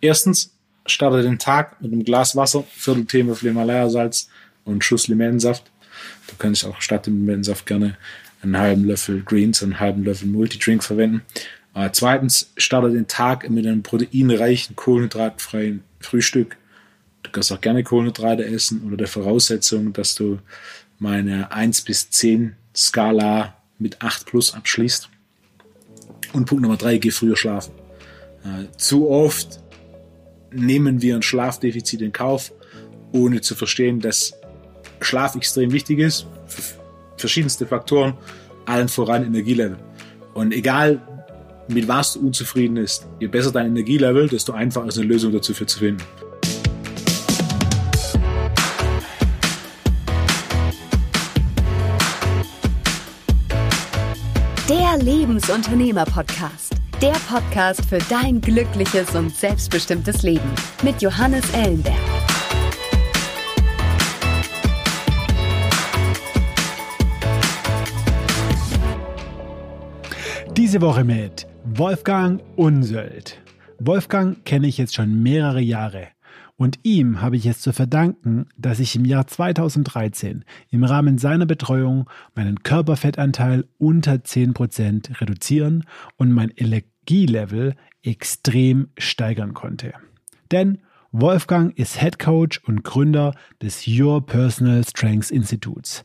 Erstens, starte den Tag mit einem Glas Wasser, Viertel Teelöffel Himalaya-Salz und einen Schuss Limettensaft. Du kannst auch statt dem Limettensaft gerne einen halben Löffel Greens und einen halben Löffel Multidrink verwenden. Äh, zweitens, starte den Tag mit einem proteinreichen, kohlenhydratfreien Frühstück. Du kannst auch gerne Kohlenhydrate essen unter der Voraussetzung, dass du meine 1 bis 10 Skala mit 8 plus abschließt. Und Punkt Nummer 3, geh früher schlafen. Äh, zu oft nehmen wir ein Schlafdefizit in Kauf, ohne zu verstehen, dass Schlaf extrem wichtig ist. Für verschiedenste Faktoren, allen voran Energielevel. Und egal, mit was du unzufrieden bist, je besser dein Energielevel, desto einfacher ist eine Lösung dazu für zu finden. Der Lebensunternehmer-Podcast. Der Podcast für dein glückliches und selbstbestimmtes Leben mit Johannes Ellenberg. Diese Woche mit Wolfgang Unsöld. Wolfgang kenne ich jetzt schon mehrere Jahre. Und ihm habe ich es zu verdanken, dass ich im Jahr 2013 im Rahmen seiner Betreuung meinen Körperfettanteil unter 10% reduzieren und mein Energielevel extrem steigern konnte. Denn Wolfgang ist Head Coach und Gründer des Your Personal Strengths Instituts.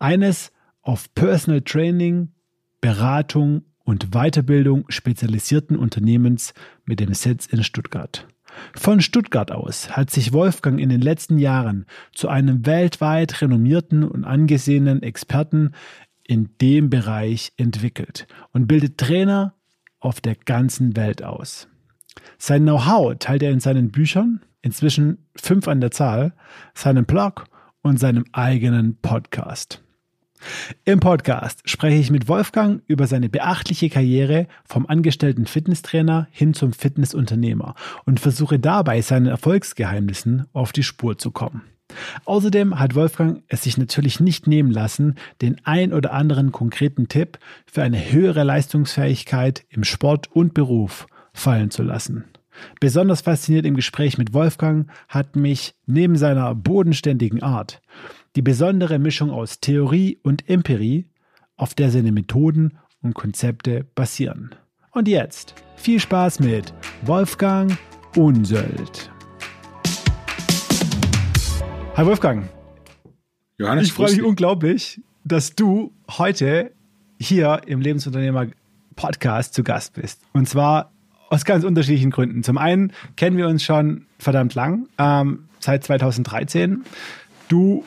Eines auf Personal Training, Beratung und Weiterbildung spezialisierten Unternehmens mit dem Sitz in Stuttgart. Von Stuttgart aus hat sich Wolfgang in den letzten Jahren zu einem weltweit renommierten und angesehenen Experten in dem Bereich entwickelt und bildet Trainer auf der ganzen Welt aus. Sein Know-how teilt er in seinen Büchern, inzwischen fünf an der Zahl, seinem Blog und seinem eigenen Podcast. Im Podcast spreche ich mit Wolfgang über seine beachtliche Karriere vom angestellten Fitnesstrainer hin zum Fitnessunternehmer und versuche dabei seinen Erfolgsgeheimnissen auf die Spur zu kommen. Außerdem hat Wolfgang es sich natürlich nicht nehmen lassen, den ein oder anderen konkreten Tipp für eine höhere Leistungsfähigkeit im Sport und Beruf fallen zu lassen. Besonders fasziniert im Gespräch mit Wolfgang hat mich neben seiner bodenständigen Art die besondere Mischung aus Theorie und Empirie, auf der seine Methoden und Konzepte basieren. Und jetzt viel Spaß mit Wolfgang Unsöld. Hi Wolfgang. Johannes, ich freue mich unglaublich, dass du heute hier im Lebensunternehmer Podcast zu Gast bist. Und zwar aus ganz unterschiedlichen Gründen. Zum einen kennen wir uns schon verdammt lang, ähm, seit 2013. Du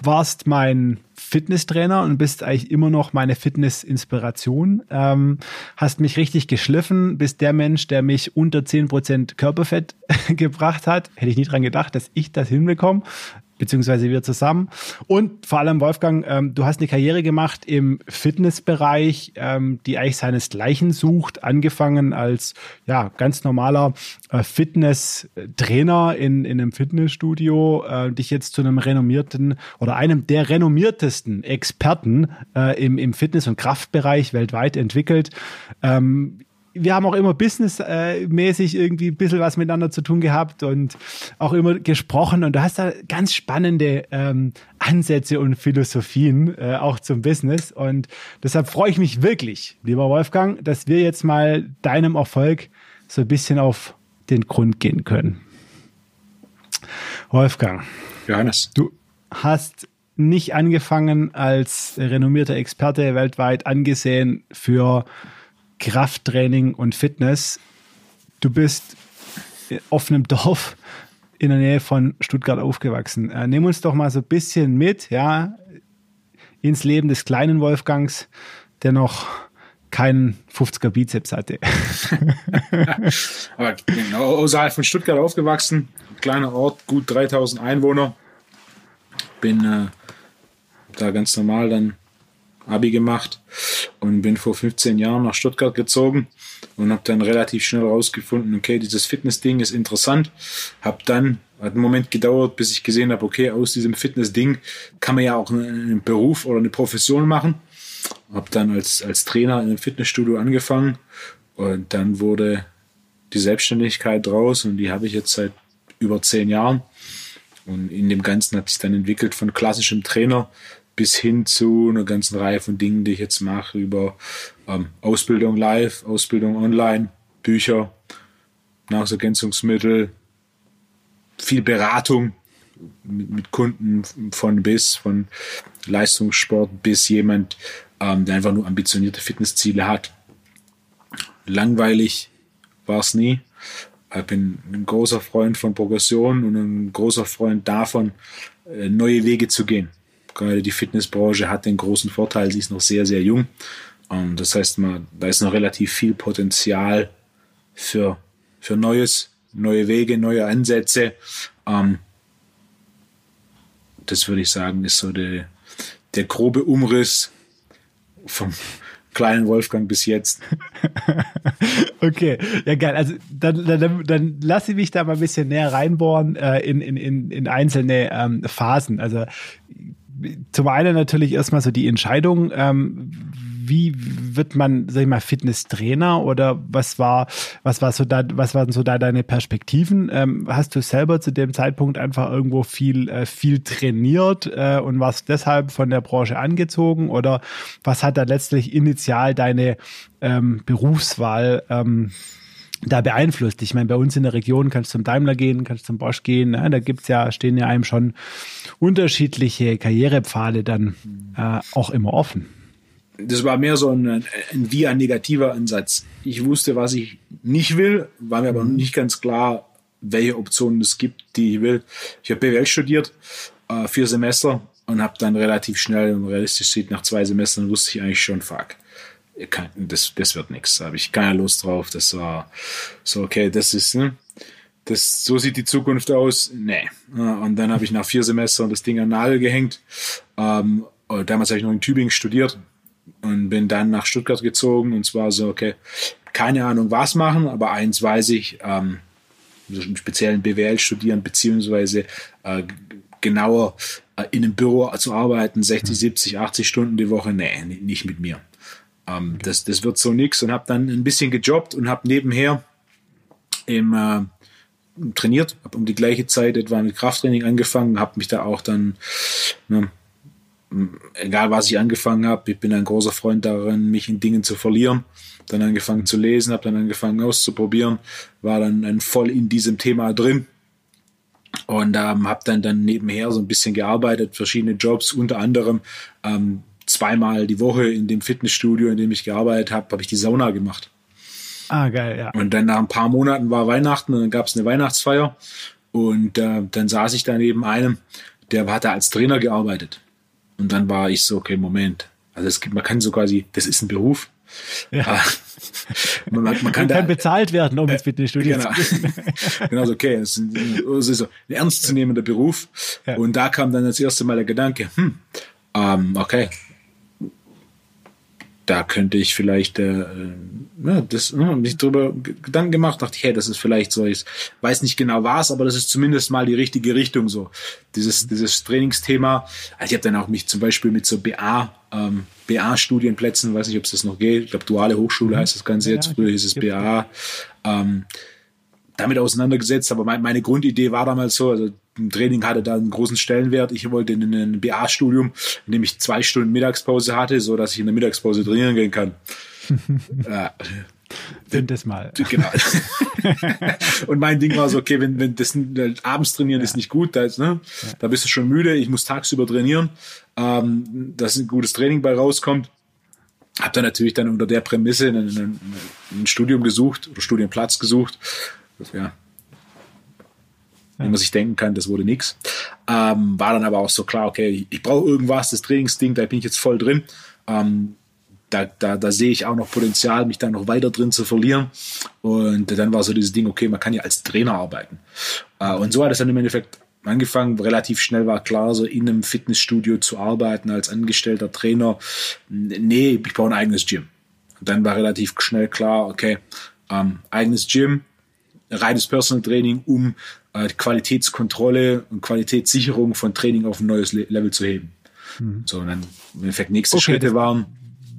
warst mein Fitnesstrainer und bist eigentlich immer noch meine Fitness-Inspiration. Ähm, hast mich richtig geschliffen, bist der Mensch, der mich unter 10% Körperfett gebracht hat. Hätte ich nie dran gedacht, dass ich das hinbekomme beziehungsweise wir zusammen. Und vor allem, Wolfgang, ähm, du hast eine Karriere gemacht im Fitnessbereich, ähm, die eigentlich seinesgleichen sucht, angefangen als ja ganz normaler äh, Fitnesstrainer in, in einem Fitnessstudio, äh, dich jetzt zu einem renommierten oder einem der renommiertesten Experten äh, im, im Fitness- und Kraftbereich weltweit entwickelt. Ähm, wir haben auch immer businessmäßig irgendwie ein bisschen was miteinander zu tun gehabt und auch immer gesprochen. Und du hast da ganz spannende ähm, Ansätze und Philosophien äh, auch zum Business. Und deshalb freue ich mich wirklich, lieber Wolfgang, dass wir jetzt mal deinem Erfolg so ein bisschen auf den Grund gehen können. Wolfgang. Johannes. Du hast nicht angefangen als renommierter Experte weltweit angesehen für Krafttraining und Fitness. Du bist auf einem Dorf in der Nähe von Stuttgart aufgewachsen. Äh, nimm uns doch mal so ein bisschen mit, ja, ins Leben des kleinen Wolfgangs, der noch keinen 50er Bizeps hatte. Aber genau außerhalb von Stuttgart aufgewachsen, kleiner Ort, gut 3000 Einwohner. Bin äh, da ganz normal dann Abi gemacht und bin vor 15 Jahren nach Stuttgart gezogen und habe dann relativ schnell rausgefunden, okay, dieses Fitness-Ding ist interessant. Habe dann, hat einen Moment gedauert, bis ich gesehen habe, okay, aus diesem Fitness-Ding kann man ja auch einen Beruf oder eine Profession machen. Habe dann als, als Trainer in einem Fitnessstudio angefangen und dann wurde die Selbstständigkeit draus und die habe ich jetzt seit über zehn Jahren. Und in dem Ganzen hat sich dann entwickelt von klassischem Trainer bis hin zu einer ganzen Reihe von Dingen, die ich jetzt mache, über ähm, Ausbildung live, Ausbildung online, Bücher, Nahrungsergänzungsmittel, viel Beratung mit, mit Kunden von bis, von Leistungssport bis jemand, ähm, der einfach nur ambitionierte Fitnessziele hat. Langweilig war es nie. Ich bin ein großer Freund von Progression und ein großer Freund davon, äh, neue Wege zu gehen. Gerade die Fitnessbranche hat den großen Vorteil, sie ist noch sehr, sehr jung. Und das heißt, man, da ist noch relativ viel Potenzial für, für Neues, neue Wege, neue Ansätze. Ähm, das würde ich sagen, ist so der, der grobe Umriss vom, kleinen Wolfgang bis jetzt. okay, ja geil. Also dann, dann, dann lasse ich mich da mal ein bisschen näher reinbohren äh, in, in, in, in einzelne ähm, Phasen. Also zum einen natürlich erstmal so die Entscheidung, ähm, wie wird man, sag ich mal, Fitnesstrainer oder was war, was war so da, was waren so da deine Perspektiven? Ähm, hast du selber zu dem Zeitpunkt einfach irgendwo viel, äh, viel trainiert äh, und warst deshalb von der Branche angezogen oder was hat da letztlich initial deine ähm, Berufswahl ähm, da beeinflusst. Ich meine, bei uns in der Region kannst du zum Daimler gehen, kannst zum Bosch gehen. Ne? Da gibt's ja, stehen ja einem schon unterschiedliche Karrierepfade dann äh, auch immer offen das war mehr so ein, ein wie ein negativer Ansatz. Ich wusste, was ich nicht will, war mir aber mhm. nicht ganz klar, welche Optionen es gibt, die ich will. Ich habe BWL studiert, äh, vier Semester und habe dann relativ schnell und realistisch sieht, nach zwei Semestern wusste ich eigentlich schon, fuck, das, das wird nichts. Da habe ich keine Lust drauf. Das war so, okay, das ist, ne? Das, so sieht die Zukunft aus. Nee. Und dann habe ich nach vier Semestern das Ding an den Nagel gehängt. Ähm, damals habe ich noch in Tübingen studiert und bin dann nach Stuttgart gezogen und zwar so, okay, keine Ahnung was machen, aber eins weiß ich, ähm, im speziellen BWL studieren, beziehungsweise äh, genauer äh, in einem Büro zu arbeiten, 60, 70, 80 Stunden die Woche, nee, nicht mit mir. Ähm, okay. das, das wird so nix und habe dann ein bisschen gejobbt und habe nebenher im, äh, trainiert, habe um die gleiche Zeit etwa mit Krafttraining angefangen, habe mich da auch dann ne, egal was ich angefangen habe, ich bin ein großer Freund darin, mich in Dingen zu verlieren. Dann angefangen zu lesen, habe dann angefangen auszuprobieren, war dann, dann voll in diesem Thema drin und ähm, habe dann dann nebenher so ein bisschen gearbeitet, verschiedene Jobs, unter anderem ähm, zweimal die Woche in dem Fitnessstudio, in dem ich gearbeitet habe, habe ich die Sauna gemacht. Ah, geil, ja. Und dann nach ein paar Monaten war Weihnachten und dann gab es eine Weihnachtsfeier und äh, dann saß ich da neben einem, der hat da als Trainer gearbeitet. Und dann war ich so, okay, Moment. Also es gibt, man kann so quasi, das ist ein Beruf. Ja. Ah, man, man, kann, man da, bezahlt werden, um ins Fitnessstudio genau. zu gehen. genau, so, okay, es ist so ein ernstzunehmender Beruf. Ja. Und da kam dann das erste Mal der Gedanke, hm, ähm, okay, da könnte ich vielleicht äh, ja, das ne, mich darüber Gedanken gemacht, dachte ich, hey, das ist vielleicht so, ich weiß nicht genau was, aber das ist zumindest mal die richtige Richtung so. Dieses, dieses Trainingsthema. Also ich habe dann auch mich zum Beispiel mit so BA, ähm, BA-Studienplätzen, weiß nicht, ob es das noch geht, ich glaube, duale Hochschule mhm. heißt das Ganze jetzt, früher hieß es BA, ähm, damit auseinandergesetzt, aber mein, meine Grundidee war damals so, also im Training hatte da einen großen Stellenwert. Ich wollte in ein BA-Studium, in dem ich zwei Stunden Mittagspause hatte, so dass ich in der Mittagspause trainieren gehen kann. äh, Find das mal. Genau. und mein Ding war so, okay, wenn, wenn das abends trainieren ja. ist nicht gut, da, ist, ne, ja. da bist du schon müde, ich muss tagsüber trainieren, ähm, dass ein gutes Training bei rauskommt. Hab dann natürlich dann unter der Prämisse ein, ein, ein Studium gesucht oder Studienplatz gesucht. Ja, wie man sich denken kann, das wurde nix. Ähm, war dann aber auch so klar, okay, ich, ich brauche irgendwas, das Trainingsding, da bin ich jetzt voll drin. Ähm, da, da, da sehe ich auch noch Potenzial, mich da noch weiter drin zu verlieren. Und dann war so dieses Ding, okay, man kann ja als Trainer arbeiten. Äh, und so hat es dann im Endeffekt angefangen. Relativ schnell war klar, so in einem Fitnessstudio zu arbeiten als angestellter Trainer. Nee, ich brauche ein eigenes Gym. Und dann war relativ schnell klar, okay, ähm, eigenes Gym, reines Personal Training, um äh, Qualitätskontrolle und Qualitätssicherung von Training auf ein neues Le Level zu heben. Mhm. So, und dann im Endeffekt nächste okay, Schritte waren.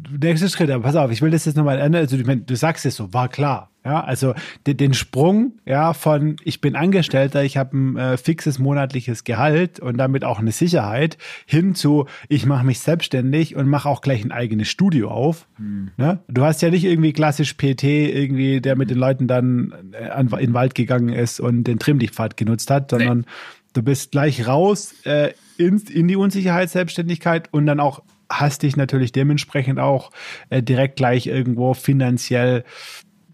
Nächster Schritt, aber pass auf, ich will das jetzt nochmal ändern. Also, ich meine, du sagst es so, war klar. Ja, also den, den Sprung ja von ich bin Angestellter, ich habe ein äh, fixes monatliches Gehalt und damit auch eine Sicherheit hin zu ich mache mich selbstständig und mache auch gleich ein eigenes Studio auf. Hm. Ne? Du hast ja nicht irgendwie klassisch PT irgendwie, der mit den Leuten dann äh, in den Wald gegangen ist und den Trimmdichtpfad genutzt hat, sondern nee. du bist gleich raus äh, in, in die Unsicherheit, Selbstständigkeit und dann auch hast dich natürlich dementsprechend auch äh, direkt gleich irgendwo finanziell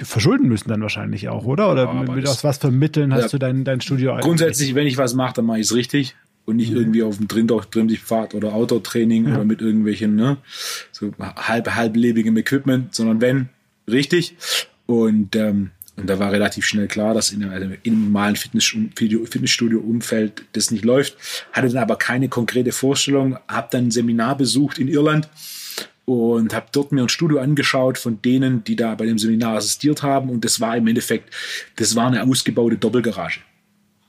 verschulden müssen dann wahrscheinlich auch, oder? Oder ja, mit, aus was für Mitteln hast ja, du dein, dein Studio Grundsätzlich, wenn ich was mache, dann mache ich es richtig und nicht mhm. irgendwie auf dem Trimmdichtpfad oder Outdoor-Training ja. oder mit irgendwelchen ne, so halb halblebigem Equipment, sondern wenn richtig. Und ähm, und da war relativ schnell klar, dass in, also im normalen Fitnessstudio-Umfeld das nicht läuft. Hatte dann aber keine konkrete Vorstellung, habe dann ein Seminar besucht in Irland und habe dort mir ein Studio angeschaut von denen, die da bei dem Seminar assistiert haben. Und das war im Endeffekt, das war eine ausgebaute Doppelgarage.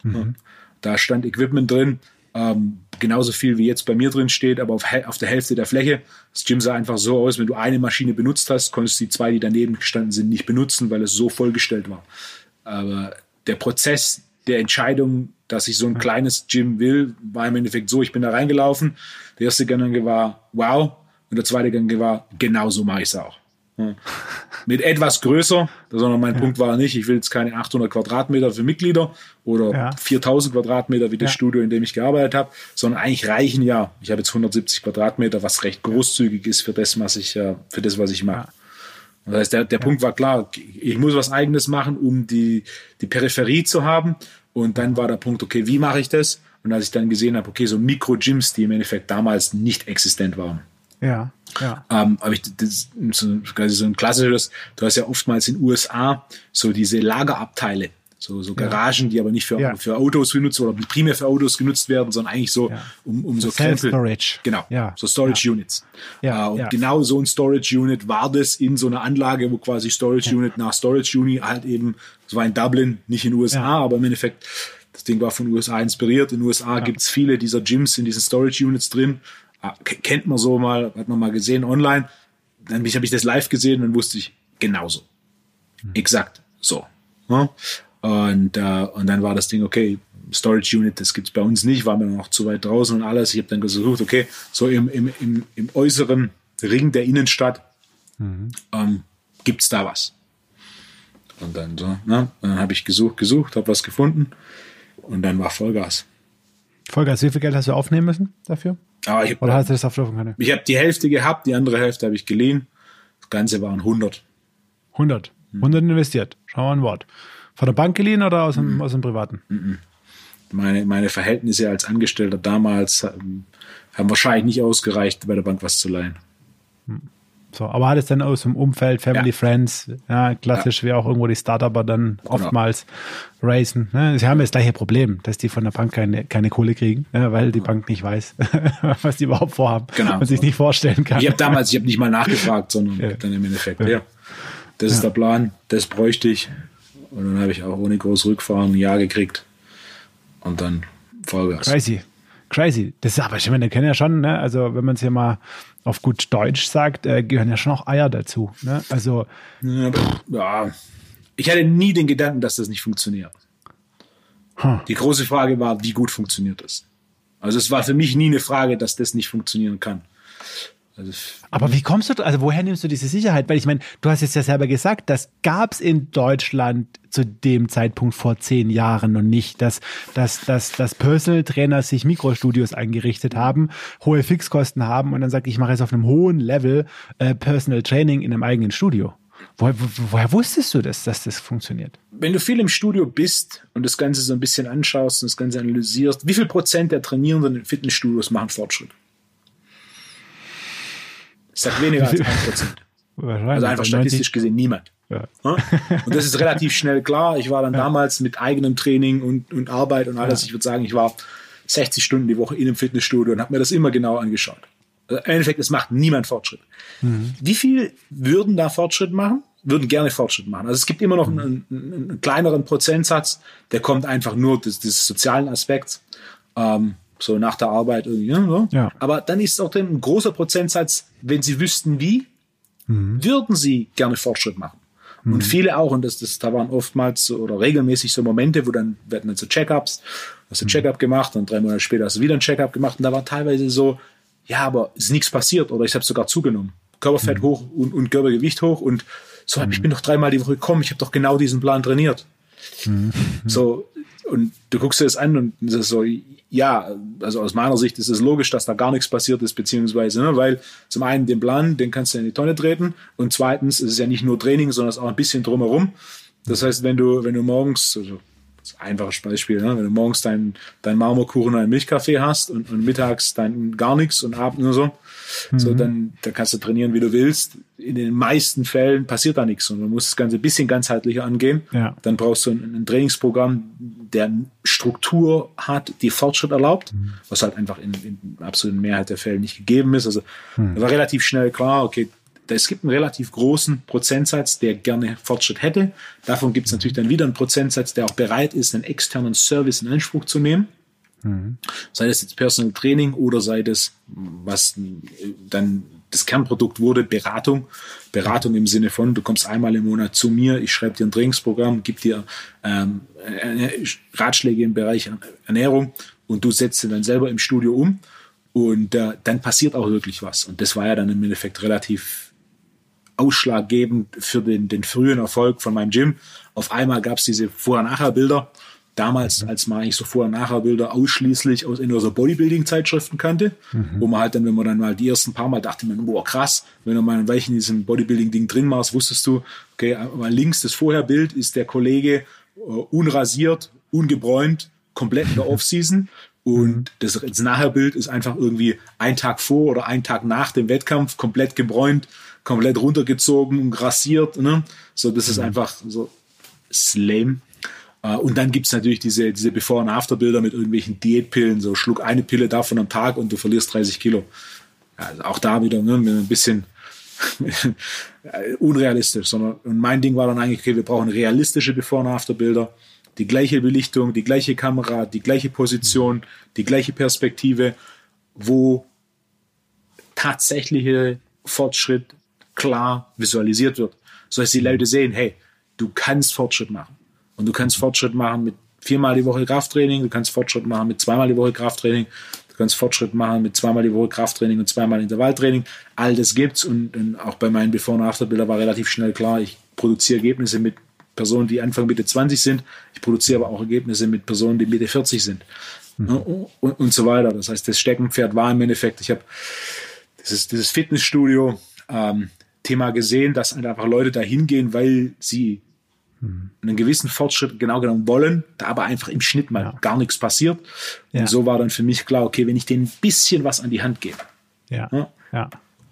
Mhm. Da stand Equipment drin, ähm, genauso viel wie jetzt bei mir drin steht, aber auf, auf, der Hälfte der Fläche. Das Gym sah einfach so aus, wenn du eine Maschine benutzt hast, konntest du die zwei, die daneben gestanden sind, nicht benutzen, weil es so vollgestellt war. Aber der Prozess der Entscheidung, dass ich so ein kleines Gym will, war im Endeffekt so, ich bin da reingelaufen. Der erste Gedanke war, wow. Und der zweite Gedanke war, genau so mache ich es auch. Mit etwas größer, sondern mein ja. Punkt war nicht, ich will jetzt keine 800 Quadratmeter für Mitglieder oder ja. 4000 Quadratmeter wie das ja. Studio, in dem ich gearbeitet habe, sondern eigentlich reichen ja, ich habe jetzt 170 Quadratmeter, was recht großzügig ist für das, was ich, äh, für das, was ich mache. Das heißt, der, der Punkt war klar, ich muss was Eigenes machen, um die, die Peripherie zu haben. Und dann war der Punkt, okay, wie mache ich das? Und als ich dann gesehen habe, okay, so Mikro-Gyms, die im Endeffekt damals nicht existent waren. Ja. Ja. Ähm, aber ich, das, so, so ein klassisches, du hast ja oftmals in den USA so diese Lagerabteile, so, so Garagen, ja. die aber nicht für, ja. für Autos genutzt oder primär für Autos genutzt werden, sondern eigentlich so ja. um, um so Self-Storage. Genau, ja. so Storage Units. Ja. Äh, und genau so ein Storage Unit war das in so einer Anlage, wo quasi Storage Unit nach Storage Unit halt eben, das war in Dublin, nicht in den USA, aber im Endeffekt das Ding war von den USA inspiriert. In den USA ja. gibt's viele dieser Gyms in diesen Storage Units drin. Ah, kennt man so mal, hat man mal gesehen online. Dann habe ich das live gesehen und wusste ich genauso. Mhm. Exakt so. Ja? Und, äh, und dann war das Ding, okay, Storage Unit, das gibt's bei uns nicht, war mir noch zu weit draußen und alles. Ich habe dann gesucht, okay, so im, im, im, im äußeren Ring der Innenstadt mhm. ähm, gibt's da was. Und dann so, ne? Und dann habe ich gesucht, gesucht, habe was gefunden und dann war Vollgas. Vollgas, wie viel Geld hast du aufnehmen müssen dafür? Aber ich hab, Oder hast du das auf der Können? Ich habe die Hälfte gehabt, die andere Hälfte habe ich geliehen. Das Ganze waren 100. 100. 100 investiert. Schauen wir ein Wort. Von der Bank geliehen oder aus dem, mhm. aus dem Privaten? Mhm. Meine, meine Verhältnisse als Angestellter damals haben, haben wahrscheinlich nicht ausgereicht, bei der Bank was zu leihen. Mhm. So, aber hat es dann aus dem Umfeld, Family, ja. Friends, ja, klassisch ja. wie auch irgendwo die Startupper dann genau. oftmals racen. Ne? Sie haben das gleiche Problem, dass die von der Bank keine, keine Kohle kriegen, ja, weil die Bank nicht weiß, was die überhaupt vorhaben genau. und sich nicht vorstellen kann. Ich habe damals, ich habe nicht mal nachgefragt, sondern ja. dann im Endeffekt, ja, das ist der Plan, das bräuchte ich. Und dann habe ich auch ohne groß Rückfahren ein Jahr gekriegt. Und dann Vollgas. Crazy. Crazy. Das ist aber, ich meine, kennen ja schon, ne? Also, wenn man es hier mal auf gut Deutsch sagt, äh, gehören ja schon auch Eier dazu. Ne? Also ja, ja, ich hatte nie den Gedanken, dass das nicht funktioniert. Huh. Die große Frage war, wie gut funktioniert das? Also es war für mich nie eine Frage, dass das nicht funktionieren kann. Also, Aber wie kommst du, also woher nimmst du diese Sicherheit? Weil ich meine, du hast es ja selber gesagt, das gab es in Deutschland zu dem Zeitpunkt vor zehn Jahren noch nicht, dass, dass, dass, dass Personal Trainer sich Mikrostudios eingerichtet haben, hohe Fixkosten haben und dann sagt, ich mache jetzt auf einem hohen Level äh, Personal Training in einem eigenen Studio. Woher, woher wusstest du das, dass das funktioniert? Wenn du viel im Studio bist und das Ganze so ein bisschen anschaust und das Ganze analysierst, wie viel Prozent der Trainierenden in Fitnessstudios machen Fortschritt? Ich sag weniger als ein Prozent. Also einfach statistisch gesehen niemand. Ja. Und das ist relativ schnell klar. Ich war dann ja. damals mit eigenem Training und, und Arbeit und alles. Ja. Ich würde sagen, ich war 60 Stunden die Woche in einem Fitnessstudio und habe mir das immer genau angeschaut. Also Im Endeffekt, es macht niemand Fortschritt. Mhm. Wie viel würden da Fortschritt machen? Würden gerne Fortschritt machen. Also es gibt immer noch mhm. einen, einen, einen, kleineren Prozentsatz, der kommt einfach nur des, des sozialen Aspekts. Ähm, so nach der Arbeit irgendwie. Ja, so. ja. Aber dann ist auch ein großer Prozentsatz, wenn sie wüssten wie, mhm. würden sie gerne Fortschritt machen. Mhm. Und viele auch, und das, das, da waren oftmals so, oder regelmäßig so Momente, wo dann werden dann so Check-ups, hast du ein Check-up gemacht und drei Monate später hast du wieder ein Check-up gemacht und da war teilweise so, ja, aber ist nichts passiert oder ich habe sogar zugenommen. Körperfett mhm. hoch und, und Körpergewicht hoch und so, mhm. ich bin doch dreimal die Woche gekommen, ich habe doch genau diesen Plan trainiert. Mhm. So, und du guckst dir das an und das ist so, ja, also aus meiner Sicht ist es logisch, dass da gar nichts passiert ist, beziehungsweise, ne, weil zum einen den Plan, den kannst du in die Tonne treten und zweitens ist es ja nicht nur Training, sondern es ist auch ein bisschen drumherum. Das heißt, wenn du, wenn du morgens, also einfaches Beispiel, ne? wenn du morgens deinen dein Marmorkuchen und einen Milchkaffee hast und, und mittags dann gar nichts und abends nur so, mhm. so dann, dann kannst du trainieren, wie du willst. In den meisten Fällen passiert da nichts und du musst das Ganze ein bisschen ganzheitlicher angehen. Ja. Dann brauchst du ein, ein, Trainingsprogramm, der Struktur hat, die Fortschritt erlaubt, mhm. was halt einfach in, in absoluten Mehrheit der Fälle nicht gegeben ist. Also mhm. war relativ schnell klar, okay, es gibt einen relativ großen Prozentsatz, der gerne Fortschritt hätte. Davon gibt es natürlich dann wieder einen Prozentsatz, der auch bereit ist, einen externen Service in Anspruch zu nehmen. Mhm. Sei das jetzt Personal Training oder sei das, was dann das Kernprodukt wurde, Beratung. Beratung im Sinne von, du kommst einmal im Monat zu mir, ich schreibe dir ein Trainingsprogramm, gebe dir ähm, Ratschläge im Bereich Ernährung und du setzt sie dann selber im Studio um. Und äh, dann passiert auch wirklich was. Und das war ja dann im Endeffekt relativ ausschlaggebend für den, den frühen Erfolg von meinem Gym. Auf einmal gab es diese Vorher-Nachher-Bilder. Damals, mhm. als man eigentlich so Vorher-Nachher-Bilder ausschließlich aus in so Bodybuilding-Zeitschriften kannte, mhm. wo man halt dann, wenn man dann mal die ersten paar Mal dachte, man, boah, krass, wenn du mal in diesem Bodybuilding-Ding drin warst, wusstest du, okay, mal links das Vorherbild ist der Kollege äh, unrasiert, ungebräunt, komplett in der Offseason. Und mhm. das, das Nachherbild ist einfach irgendwie ein Tag vor oder ein Tag nach dem Wettkampf komplett gebräunt, komplett runtergezogen und grassiert. Ne? So, das ist mhm. einfach so lame. Uh, und dann gibt's natürlich diese, diese Before- und After-Bilder mit irgendwelchen Diätpillen. So, schluck eine Pille davon am Tag und du verlierst 30 Kilo. Also auch da wieder ne, ein bisschen unrealistisch. Sondern, und mein Ding war dann eigentlich, okay, wir brauchen realistische Before- und After-Bilder. Die gleiche Belichtung, die gleiche Kamera, die gleiche Position, die gleiche Perspektive, wo tatsächliche Fortschritt klar visualisiert wird. So dass die Leute sehen, hey, du kannst Fortschritt machen. Und du kannst Fortschritt machen mit viermal die Woche Krafttraining, du kannst Fortschritt machen mit zweimal die Woche Krafttraining, du kannst Fortschritt machen mit zweimal die Woche Krafttraining und zweimal Intervalltraining. All das gibt's und, und auch bei meinen Before- und After-Bilder war relativ schnell klar, ich produziere Ergebnisse mit Personen, die Anfang Mitte 20 sind. Ich produziere aber auch Ergebnisse mit Personen, die Mitte 40 sind. Mhm. Und, und, so weiter. Das heißt, das Steckenpferd war im Endeffekt, ich habe dieses, dieses Fitnessstudio, ähm, Thema gesehen, dass einfach Leute da hingehen, weil sie einen gewissen Fortschritt genau genommen wollen, da aber einfach im Schnitt mal ja. gar nichts passiert. Und ja. so war dann für mich klar, okay, wenn ich denen ein bisschen was an die Hand gebe, ja. Ja.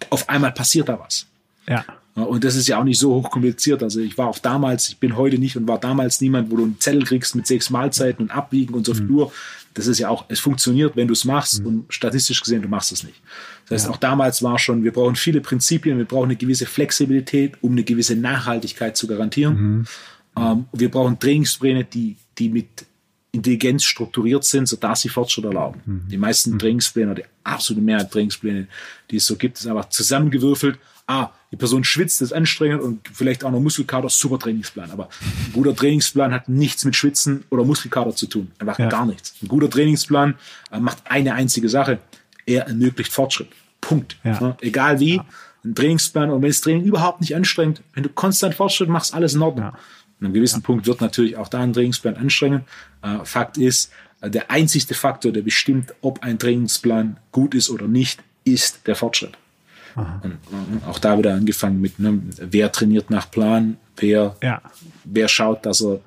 auf einmal passiert da was. Ja. Und das ist ja auch nicht so hochkompliziert. Also ich war auch damals, ich bin heute nicht und war damals niemand, wo du einen Zettel kriegst mit sechs Mahlzeiten und Abwiegen und so viel mhm. Uhr. Das ist ja auch, es funktioniert, wenn du es machst mhm. und statistisch gesehen, du machst es nicht. Das heißt, ja. auch damals war schon, wir brauchen viele Prinzipien, wir brauchen eine gewisse Flexibilität, um eine gewisse Nachhaltigkeit zu garantieren. Mhm. Ähm, wir brauchen Trainingspläne, die, die mit Intelligenz strukturiert sind, sodass sie Fortschritt erlauben. Mhm. Die meisten mhm. Trainingspläne, die absolute Mehrheit Trainingspläne, die es so gibt, ist einfach zusammengewürfelt. Ah, die Person schwitzt, ist anstrengend und vielleicht auch noch Muskelkater, super Trainingsplan. Aber ein guter Trainingsplan hat nichts mit Schwitzen oder Muskelkater zu tun. Einfach ja. gar nichts. Ein guter Trainingsplan äh, macht eine einzige Sache. Er ermöglicht Fortschritt. Punkt. Ja. Ja, egal wie. Ein Trainingsplan und wenn das Training überhaupt nicht anstrengend, wenn du konstant Fortschritt machst, alles in Ordnung. An einem gewissen Punkt wird natürlich auch da ein Trainingsplan anstrengend. Äh, Fakt ist, äh, der einzigste Faktor, der bestimmt, ob ein Trainingsplan gut ist oder nicht, ist der Fortschritt. Und, auch da wieder angefangen mit, ne, wer trainiert nach Plan, wer, ja. wer schaut, dass er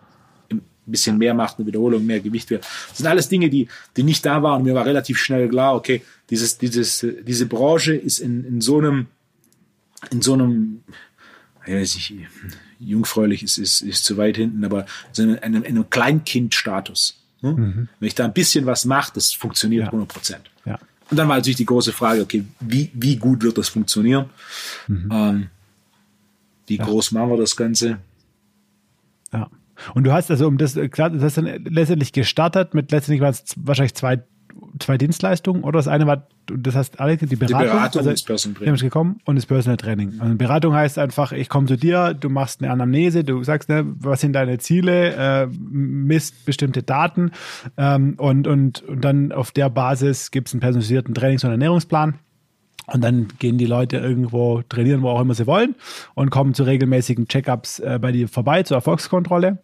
ein bisschen mehr macht, eine Wiederholung, mehr Gewicht wird. Das sind alles Dinge, die, die nicht da waren. Mir war relativ schnell klar, okay, dieses, dieses, diese Branche ist in, in so einem, in so einem, ja, weiß ich, jungfräulich ist, ist, ist zu weit hinten, aber so in einem, in einem Kleinkindstatus. Ne? Mhm. Wenn ich da ein bisschen was mache, das funktioniert ja. 100 Prozent. Ja. Und dann war natürlich die große Frage, okay, wie, wie gut wird das funktionieren? Mhm. Ähm, wie ja. groß machen wir das Ganze? Ja. Und du hast also, um das, klar, das hast dann letztendlich gestartet mit letztendlich waren es wahrscheinlich zwei zwei Dienstleistungen oder das eine war, das heißt alle die Beratung, die Beratung also, und das Personal Training. gekommen und das Personal Training. Also Beratung heißt einfach, ich komme zu dir, du machst eine Anamnese, du sagst, ne, was sind deine Ziele, äh, misst bestimmte Daten ähm, und, und, und dann auf der Basis gibt es einen personalisierten Trainings- und Ernährungsplan und dann gehen die Leute irgendwo trainieren, wo auch immer sie wollen und kommen zu regelmäßigen Checkups äh, bei dir vorbei zur Erfolgskontrolle.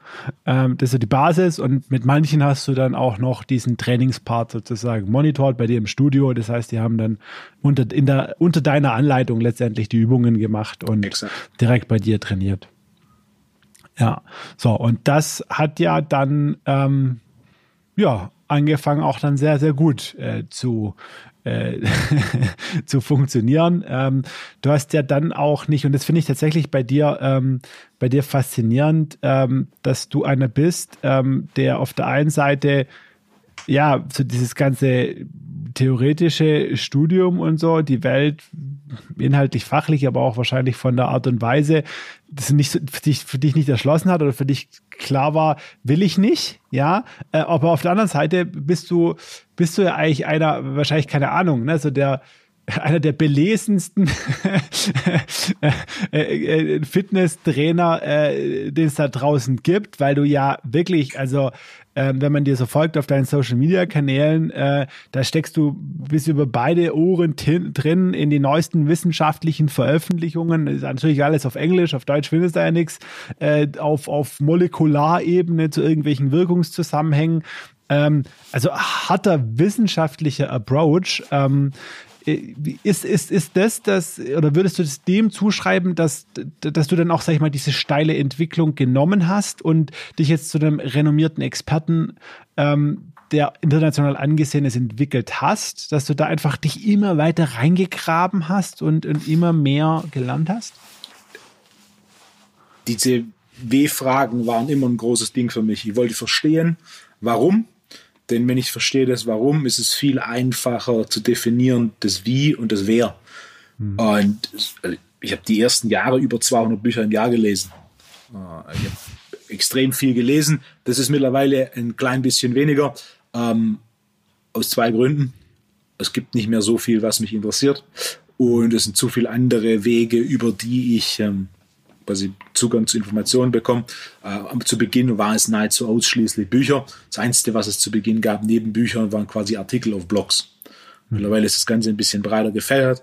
Ähm, das ist so die Basis. Und mit manchen hast du dann auch noch diesen Trainingspart sozusagen monitort bei dir im Studio. Das heißt, die haben dann unter, in der, unter deiner Anleitung letztendlich die Übungen gemacht und Exakt. direkt bei dir trainiert. Ja, so. Und das hat ja dann, ähm, ja, angefangen auch dann sehr, sehr gut äh, zu äh, zu funktionieren. Ähm, du hast ja dann auch nicht, und das finde ich tatsächlich bei dir, ähm, bei dir faszinierend, ähm, dass du einer bist, ähm, der auf der einen Seite ja, so dieses ganze theoretische Studium und so, die Welt inhaltlich, fachlich, aber auch wahrscheinlich von der Art und Weise, das nicht für dich, für dich nicht erschlossen hat oder für dich klar war, will ich nicht, ja. Äh, aber auf der anderen Seite bist du, bist du ja eigentlich einer, wahrscheinlich keine Ahnung, ne, so der, einer der belesensten äh, äh, Fitnesstrainer, äh, den es da draußen gibt, weil du ja wirklich, also ähm, wenn man dir so folgt auf deinen Social Media Kanälen, äh, da steckst du bis über beide Ohren drin in die neuesten wissenschaftlichen Veröffentlichungen. Ist natürlich alles auf Englisch, auf Deutsch findest du ja nichts. Äh, auf, auf Molekularebene zu irgendwelchen Wirkungszusammenhängen. Ähm, also harter wissenschaftlicher Approach. Ähm, äh, ist, ist, ist das das, oder würdest du das dem zuschreiben, dass, dass du dann auch, sag ich mal, diese steile Entwicklung genommen hast und dich jetzt zu einem renommierten Experten, ähm, der international angesehen ist, entwickelt hast, dass du da einfach dich immer weiter reingegraben hast und, und immer mehr gelernt hast? Diese W-Fragen waren immer ein großes Ding für mich. Ich wollte verstehen, warum denn wenn ich verstehe das Warum, ist es viel einfacher zu definieren, das Wie und das Wer. Mhm. Und also, ich habe die ersten Jahre über 200 Bücher im Jahr gelesen. Äh, ich habe extrem viel gelesen. Das ist mittlerweile ein klein bisschen weniger. Ähm, aus zwei Gründen. Es gibt nicht mehr so viel, was mich interessiert. Und es sind zu viele andere Wege, über die ich ähm, quasi Zugang zu Informationen bekommen. Äh, zu Beginn war es nahezu ausschließlich Bücher. Das Einzige, was es zu Beginn gab neben Büchern, waren quasi Artikel auf Blogs. Mittlerweile ist das Ganze ein bisschen breiter gefächert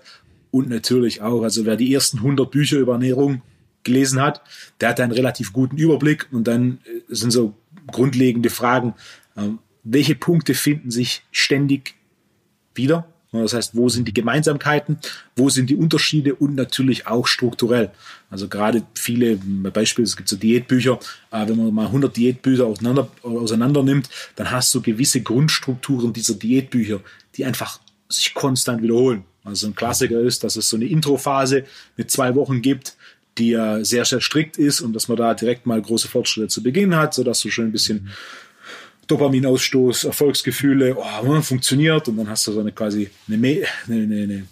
und natürlich auch, also wer die ersten 100 Bücher über Ernährung gelesen hat, der hat einen relativ guten Überblick und dann äh, sind so grundlegende Fragen, äh, welche Punkte finden sich ständig wieder das heißt, wo sind die Gemeinsamkeiten, wo sind die Unterschiede und natürlich auch strukturell. Also gerade viele Beispiele, es gibt so Diätbücher, äh, wenn man mal 100 Diätbücher auseinander, auseinander nimmt, dann hast du gewisse Grundstrukturen dieser Diätbücher, die einfach sich konstant wiederholen. Also ein Klassiker ist, dass es so eine Introphase mit zwei Wochen gibt, die ja sehr, sehr strikt ist und dass man da direkt mal große Fortschritte zu Beginn hat, sodass du schon ein bisschen Dopaminausstoß, Erfolgsgefühle, oh, funktioniert und dann hast du so eine quasi eine, eine, eine,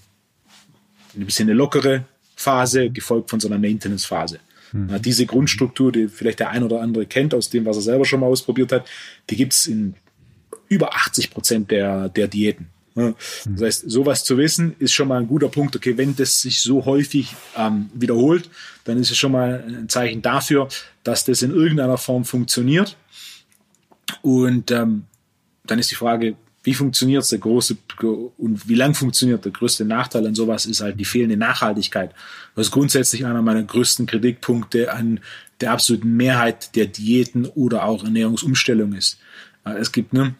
ein bisschen eine lockere Phase, gefolgt von so einer Maintenance-Phase. Mhm. Diese Grundstruktur, die vielleicht der ein oder andere kennt aus dem, was er selber schon mal ausprobiert hat, die gibt es in über 80 Prozent der, der Diäten. Das heißt, sowas zu wissen, ist schon mal ein guter Punkt. Okay, wenn das sich so häufig ähm, wiederholt, dann ist es schon mal ein Zeichen dafür, dass das in irgendeiner Form funktioniert. Und ähm, dann ist die Frage, wie funktioniert es der große und wie lang funktioniert der größte Nachteil an sowas ist halt die fehlende Nachhaltigkeit. Das ist grundsätzlich einer meiner größten Kritikpunkte an der absoluten Mehrheit der Diäten oder auch Ernährungsumstellung ist. Äh, es gibt ne,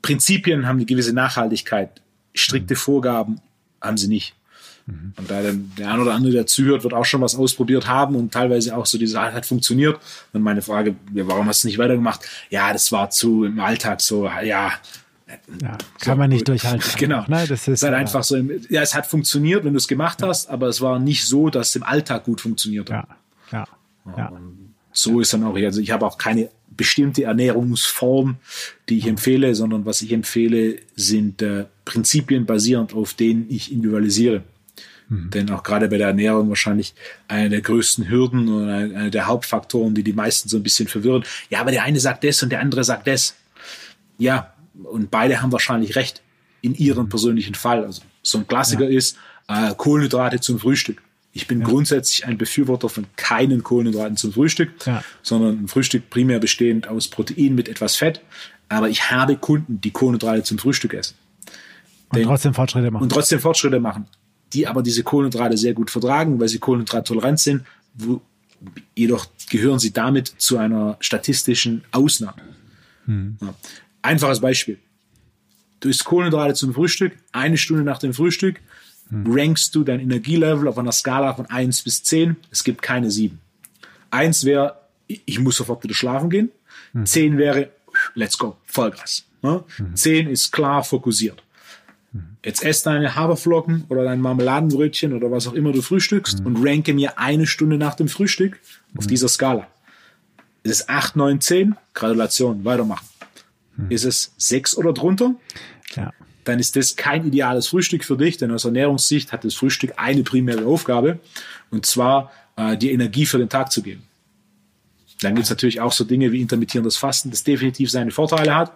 Prinzipien haben eine gewisse Nachhaltigkeit, strikte Vorgaben haben sie nicht. Mhm. Und da der, der ein oder andere, der zuhört, wird auch schon was ausprobiert haben und teilweise auch so diese Art hat funktioniert. Und meine Frage, ja, warum hast du nicht weitergemacht? Ja, das war zu im Alltag so, ja. Ja, kann man nicht durchhalten. Genau. Ne? Das ist halt einfach so. Ja, es hat funktioniert, wenn du es gemacht hast, aber es war nicht so, dass es im Alltag gut funktioniert hat. Ja. ja. ja. So ist dann auch, also ich habe auch keine bestimmte Ernährungsform, die ich empfehle, sondern was ich empfehle, sind äh, Prinzipien basierend auf denen ich individualisiere. Mhm. Denn auch gerade bei der Ernährung wahrscheinlich eine der größten Hürden und einer der Hauptfaktoren, die die meisten so ein bisschen verwirren. Ja, aber der eine sagt das und der andere sagt das. Ja, und beide haben wahrscheinlich recht in ihrem persönlichen Fall. Also so ein Klassiker ja. ist äh, Kohlenhydrate zum Frühstück. Ich bin ja. grundsätzlich ein Befürworter von keinen Kohlenhydraten zum Frühstück, ja. sondern ein Frühstück primär bestehend aus Protein mit etwas Fett. Aber ich habe Kunden, die Kohlenhydrate zum Frühstück essen. Und Den, trotzdem Fortschritte machen. Und trotzdem Fortschritte machen. Die aber diese Kohlenhydrate sehr gut vertragen, weil sie kohlenhydrattolerant sind. Wo, jedoch gehören sie damit zu einer statistischen Ausnahme. Hm. Ja. Einfaches Beispiel. Du isst Kohlenhydrate zum Frühstück, eine Stunde nach dem Frühstück hm. rankst du dein Energielevel auf einer Skala von 1 bis 10. Es gibt keine 7. 1 wäre, ich muss sofort wieder schlafen gehen. Hm. 10 wäre, let's go, Vollgas. Ne? Hm. 10 ist klar fokussiert. Hm. Jetzt ess deine Haferflocken oder dein Marmeladenbrötchen oder was auch immer du frühstückst hm. und ranke mir eine Stunde nach dem Frühstück auf hm. dieser Skala. Ist es 8, 9, 10? Gratulation, weitermachen. Ist es 6 oder drunter? Ja. Dann ist das kein ideales Frühstück für dich, denn aus Ernährungssicht hat das Frühstück eine primäre Aufgabe, und zwar äh, die Energie für den Tag zu geben. Dann gibt es natürlich auch so Dinge wie intermittierendes Fasten, das definitiv seine Vorteile hat,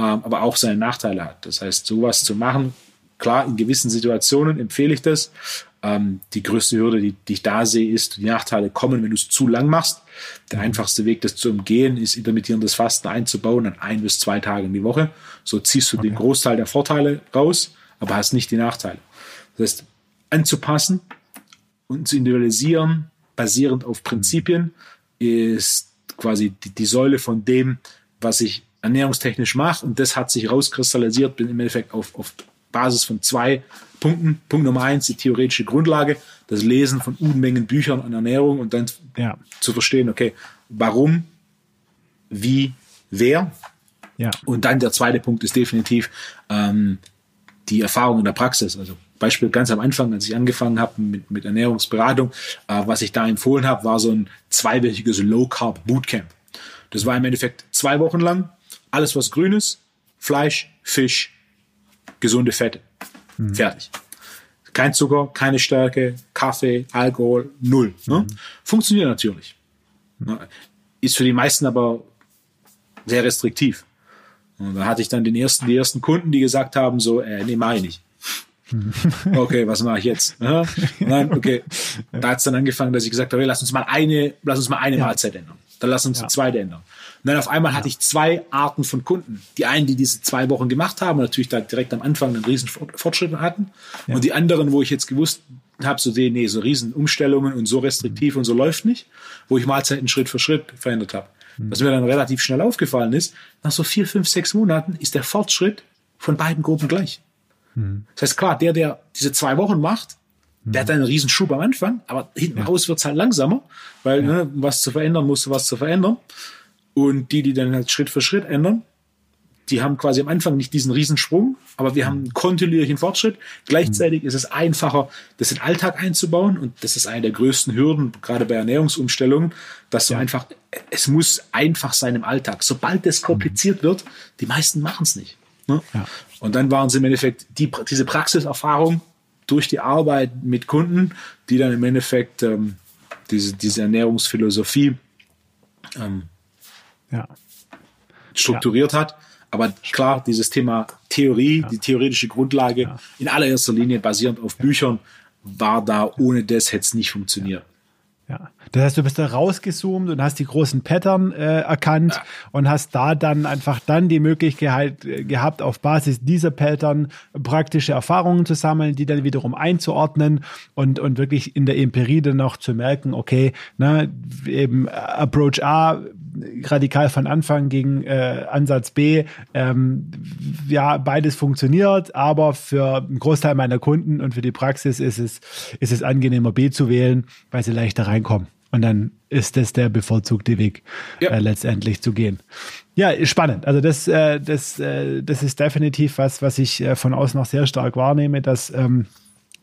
aber auch seine Nachteile hat. Das heißt, sowas zu machen, klar, in gewissen Situationen empfehle ich das, ähm, die größte Hürde, die, die ich da sehe, ist, die Nachteile kommen, wenn du es zu lang machst. Der einfachste Weg, das zu umgehen, ist intermittierendes Fasten einzubauen an ein bis zwei Tagen die Woche. So ziehst du okay. den Großteil der Vorteile raus, aber hast nicht die Nachteile. Das heißt, anzupassen und zu individualisieren, basierend auf Prinzipien, ist quasi die, die Säule von dem, was ich ernährungstechnisch mache. Und das hat sich rauskristallisiert, bin im Endeffekt auf, auf Basis von zwei Punkten. Punkt Nummer eins, die theoretische Grundlage, das Lesen von Unmengen Büchern an Ernährung und dann ja. zu verstehen, okay, warum, wie, wer. Ja. Und dann der zweite Punkt ist definitiv ähm, die Erfahrung in der Praxis. Also Beispiel ganz am Anfang, als ich angefangen habe mit, mit Ernährungsberatung, äh, was ich da empfohlen habe, war so ein zweiwöchiges Low Carb Bootcamp. Das war im Endeffekt zwei Wochen lang. Alles, was grün ist, Fleisch, Fisch, gesunde Fette. Mhm. Fertig. Kein Zucker, keine Stärke, Kaffee, Alkohol, null. Ne? Mhm. Funktioniert natürlich. Ne? Ist für die meisten aber sehr restriktiv. Und da hatte ich dann den ersten, die ersten Kunden, die gesagt haben, so, äh, nee, mach ich nicht. Mhm. Okay, was mache ich jetzt? Dann, okay, da hat es dann angefangen, dass ich gesagt habe, lass uns mal eine, lass uns mal eine ja. Mahlzeit ändern. Dann lass uns ja. die zweite ändern. Und dann auf einmal ja. hatte ich zwei Arten von Kunden. Die einen, die diese zwei Wochen gemacht haben und natürlich da direkt am Anfang einen riesen Fortschritt hatten. Ja. Und die anderen, wo ich jetzt gewusst habe, so sehen, nee, so riesen Umstellungen und so restriktiv mhm. und so läuft nicht, wo ich Mahlzeiten Schritt für Schritt verändert habe. Mhm. Was mir dann relativ schnell aufgefallen ist, nach so vier, fünf, sechs Monaten ist der Fortschritt von beiden Gruppen gleich. Mhm. Das heißt, klar, der, der diese zwei Wochen macht, der hat mhm. einen riesen Schub am Anfang, aber hinten ja. raus wird's halt langsamer, weil ja. ne, was zu verändern, musst du was zu verändern. Und die, die dann halt Schritt für Schritt ändern, die haben quasi am Anfang nicht diesen Riesensprung, aber wir haben einen kontinuierlichen Fortschritt. Gleichzeitig ist es einfacher, das in den Alltag einzubauen und das ist eine der größten Hürden, gerade bei Ernährungsumstellungen, dass du einfach, es muss einfach sein im Alltag. Sobald es kompliziert wird, die meisten machen es nicht. Ne? Ja. Und dann waren es im Endeffekt die, diese Praxiserfahrung durch die Arbeit mit Kunden, die dann im Endeffekt ähm, diese, diese Ernährungsphilosophie ähm, ja. strukturiert ja. hat. Aber klar, dieses Thema Theorie, ja. die theoretische Grundlage, in allererster Linie basierend auf Büchern, war da, ohne das hätte es nicht funktioniert. Ja. Das heißt, du bist da rausgezoomt und hast die großen Pattern äh, erkannt und hast da dann einfach dann die Möglichkeit äh, gehabt, auf Basis dieser Pattern praktische Erfahrungen zu sammeln, die dann wiederum einzuordnen und, und wirklich in der Empirie dann noch zu merken, okay, ne, eben Approach A radikal von Anfang gegen äh, Ansatz B. Ähm, ja, beides funktioniert, aber für einen Großteil meiner Kunden und für die Praxis ist es, ist es angenehmer, B zu wählen, weil sie leichter reinkommen. Und dann ist das der bevorzugte Weg, ja. äh, letztendlich zu gehen. Ja, spannend. Also das, äh, das, äh, das ist definitiv was, was ich äh, von außen noch sehr stark wahrnehme, dass ähm,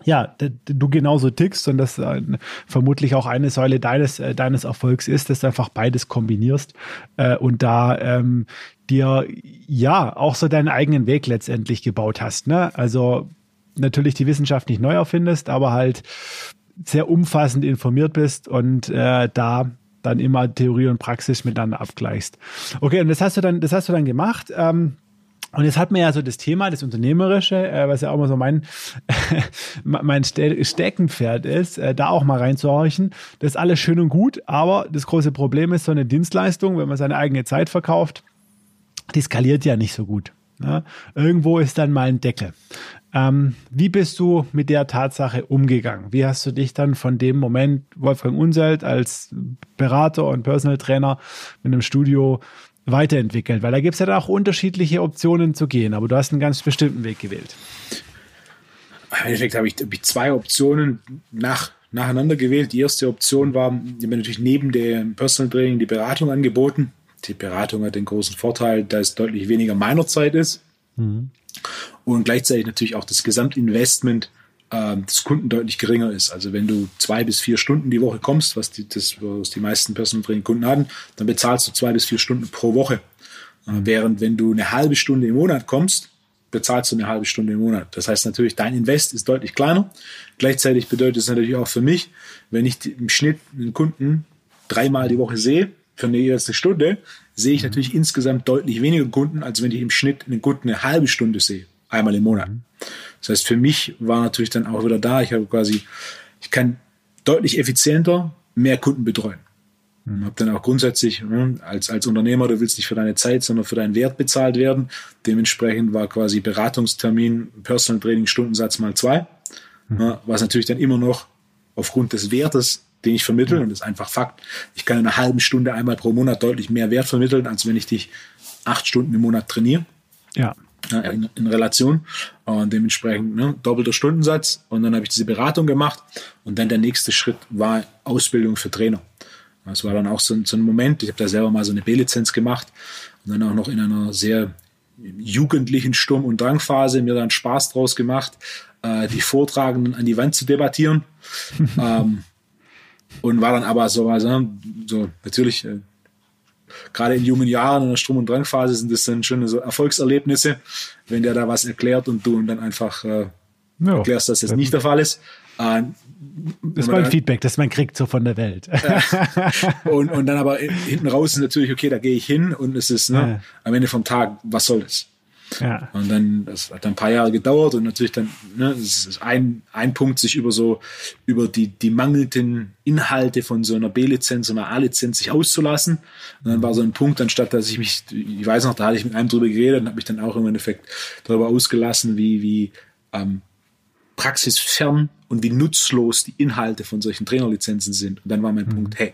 ja, du genauso tickst und das äh, vermutlich auch eine Säule deines, äh, deines Erfolgs ist, dass du einfach beides kombinierst äh, und da ähm, dir ja auch so deinen eigenen Weg letztendlich gebaut hast. Ne? Also natürlich die Wissenschaft nicht neu erfindest, aber halt sehr umfassend informiert bist und äh, da dann immer Theorie und Praxis miteinander abgleichst. Okay, und das hast du dann, das hast du dann gemacht. Ähm, Und jetzt hat man ja so das Thema, das Unternehmerische, äh, was ja auch mal so mein, mein Steckenpferd ist, äh, da auch mal reinzuhorchen. Das ist alles schön und gut, aber das große Problem ist so eine Dienstleistung, wenn man seine eigene Zeit verkauft, die skaliert ja nicht so gut. Ne? Irgendwo ist dann mal ein Deckel. Ähm, wie bist du mit der Tatsache umgegangen? Wie hast du dich dann von dem Moment, Wolfgang Unselt, als Berater und Personal Trainer mit einem Studio weiterentwickelt? Weil da gibt es ja dann auch unterschiedliche Optionen zu gehen, aber du hast einen ganz bestimmten Weg gewählt. Im Endeffekt habe ich, habe ich zwei Optionen nach, nacheinander gewählt. Die erste Option war, ich habe natürlich neben dem Personal Training die Beratung angeboten. Die Beratung hat den großen Vorteil, dass es deutlich weniger meiner Zeit ist. Mhm. Und gleichzeitig natürlich auch das Gesamtinvestment äh, des Kunden deutlich geringer ist. Also wenn du zwei bis vier Stunden die Woche kommst, was die, das, was die meisten Personal Training Kunden hatten, dann bezahlst du zwei bis vier Stunden pro Woche. Äh, während wenn du eine halbe Stunde im Monat kommst, bezahlst du eine halbe Stunde im Monat. Das heißt natürlich, dein Invest ist deutlich kleiner. Gleichzeitig bedeutet es natürlich auch für mich, wenn ich im Schnitt einen Kunden dreimal die Woche sehe, für eine erste Stunde, sehe ich natürlich insgesamt deutlich weniger Kunden, als wenn ich im Schnitt einen Kunden eine halbe Stunde sehe, einmal im Monat. Das heißt, für mich war natürlich dann auch wieder da, ich habe quasi, ich kann deutlich effizienter mehr Kunden betreuen. Mhm. Habe dann auch grundsätzlich ne, als, als Unternehmer, du willst nicht für deine Zeit, sondern für deinen Wert bezahlt werden. Dementsprechend war quasi Beratungstermin, Personal Training Stundensatz mal zwei, mhm. ne, was natürlich dann immer noch aufgrund des Wertes den ich vermittle. Und das ist einfach Fakt. Ich kann in einer halben Stunde einmal pro Monat deutlich mehr Wert vermitteln, als wenn ich dich acht Stunden im Monat trainiere. Ja. In, in Relation. Und dementsprechend ne, doppelter Stundensatz. Und dann habe ich diese Beratung gemacht. Und dann der nächste Schritt war Ausbildung für Trainer. Das war dann auch so, so ein Moment. Ich habe da selber mal so eine B-Lizenz gemacht. Und dann auch noch in einer sehr jugendlichen Sturm- und Drangphase mir dann Spaß draus gemacht, äh, die Vortragenden an die Wand zu debattieren. ähm, und war dann aber so, also, so natürlich, äh, gerade in jungen Jahren in der Strom- und Drangphase sind das dann schöne so Erfolgserlebnisse, wenn der da was erklärt und du dann einfach äh, ja, erklärst, dass das nicht der Fall ist. Äh, das ist mein Feedback, das man kriegt so von der Welt. und, und dann aber hinten raus ist natürlich, okay, da gehe ich hin und es ist ne, ja. am Ende vom Tag, was soll das? Ja. Und dann, das hat dann ein paar Jahre gedauert und natürlich dann, ne, das ist ein, ein Punkt, sich über so, über die, die mangelnden Inhalte von so einer B-Lizenz und einer A-Lizenz sich auszulassen. Und dann war so ein Punkt, anstatt dass ich mich, ich weiß noch, da hatte ich mit einem drüber geredet und habe mich dann auch im Endeffekt darüber ausgelassen, wie, wie ähm, praxisfern und wie nutzlos die Inhalte von solchen Trainerlizenzen sind. Und dann war mein mhm. Punkt, hey,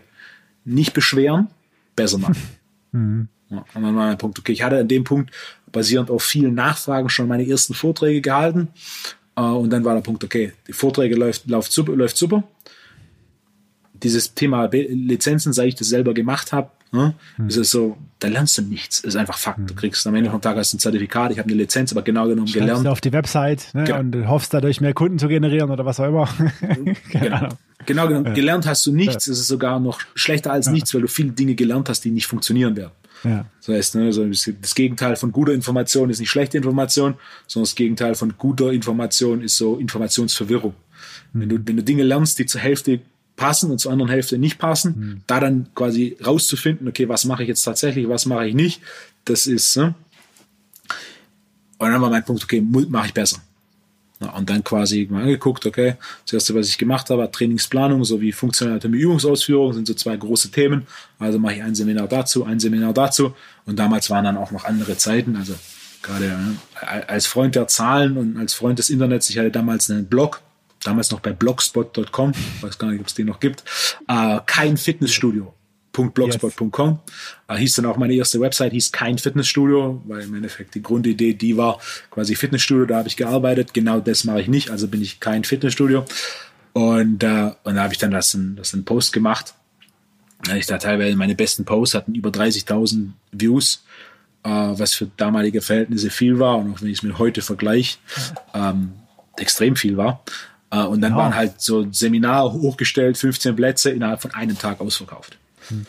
nicht beschweren, besser machen. Mhm. Ja, und dann war mein Punkt, okay, ich hatte an dem Punkt basierend auf vielen Nachfragen schon meine ersten Vorträge gehalten. Äh, und dann war der Punkt, okay, die Vorträge läuft, läuft super, läuft super. Dieses Thema Lizenzen, seit ich das selber gemacht habe, ne, hm. ist es so, da lernst du nichts. Ist einfach Fakt. Hm. Du kriegst am Ende vom Tag hast ein Zertifikat, ich habe eine Lizenz, aber genau genommen Schreibst gelernt. Du auf die Website ne, genau. und hoffst dadurch mehr Kunden zu generieren oder was auch immer. genau. genau genommen, ja. gelernt hast du nichts. Ja. Es ist sogar noch schlechter als ja. nichts, weil du viele Dinge gelernt hast, die nicht funktionieren werden. Ja. Das heißt, ne, so das Gegenteil von guter Information ist nicht schlechte Information, sondern das Gegenteil von guter Information ist so Informationsverwirrung. Mhm. Wenn, du, wenn du Dinge lernst, die zur Hälfte passen und zur anderen Hälfte nicht passen, mhm. da dann quasi rauszufinden, okay, was mache ich jetzt tatsächlich, was mache ich nicht, das ist, ne? Und dann war mein Punkt, okay, mache ich besser. Und dann quasi mal angeguckt, okay, das erste, was ich gemacht habe, Trainingsplanung sowie funktionale Übungsausführung sind so zwei große Themen. Also mache ich ein Seminar dazu, ein Seminar dazu. Und damals waren dann auch noch andere Zeiten. Also gerade als Freund der Zahlen und als Freund des Internets, ich hatte damals einen Blog, damals noch bei blogspot.com, weiß gar nicht, ob es den noch gibt, äh, kein Fitnessstudio blogspot.com. Yes. hieß dann auch meine erste Website, hieß kein Fitnessstudio, weil im Endeffekt die Grundidee, die war quasi Fitnessstudio, da habe ich gearbeitet. Genau das mache ich nicht, also bin ich kein Fitnessstudio. Und, äh, und da habe ich dann das, das einen Post gemacht. Ich da teilweise meine besten Posts hatten über 30.000 Views, äh, was für damalige Verhältnisse viel war und auch wenn ich es mit heute vergleiche, ähm, extrem viel war. Äh, und dann ja. waren halt so Seminare hochgestellt, 15 Plätze innerhalb von einem Tag ausverkauft.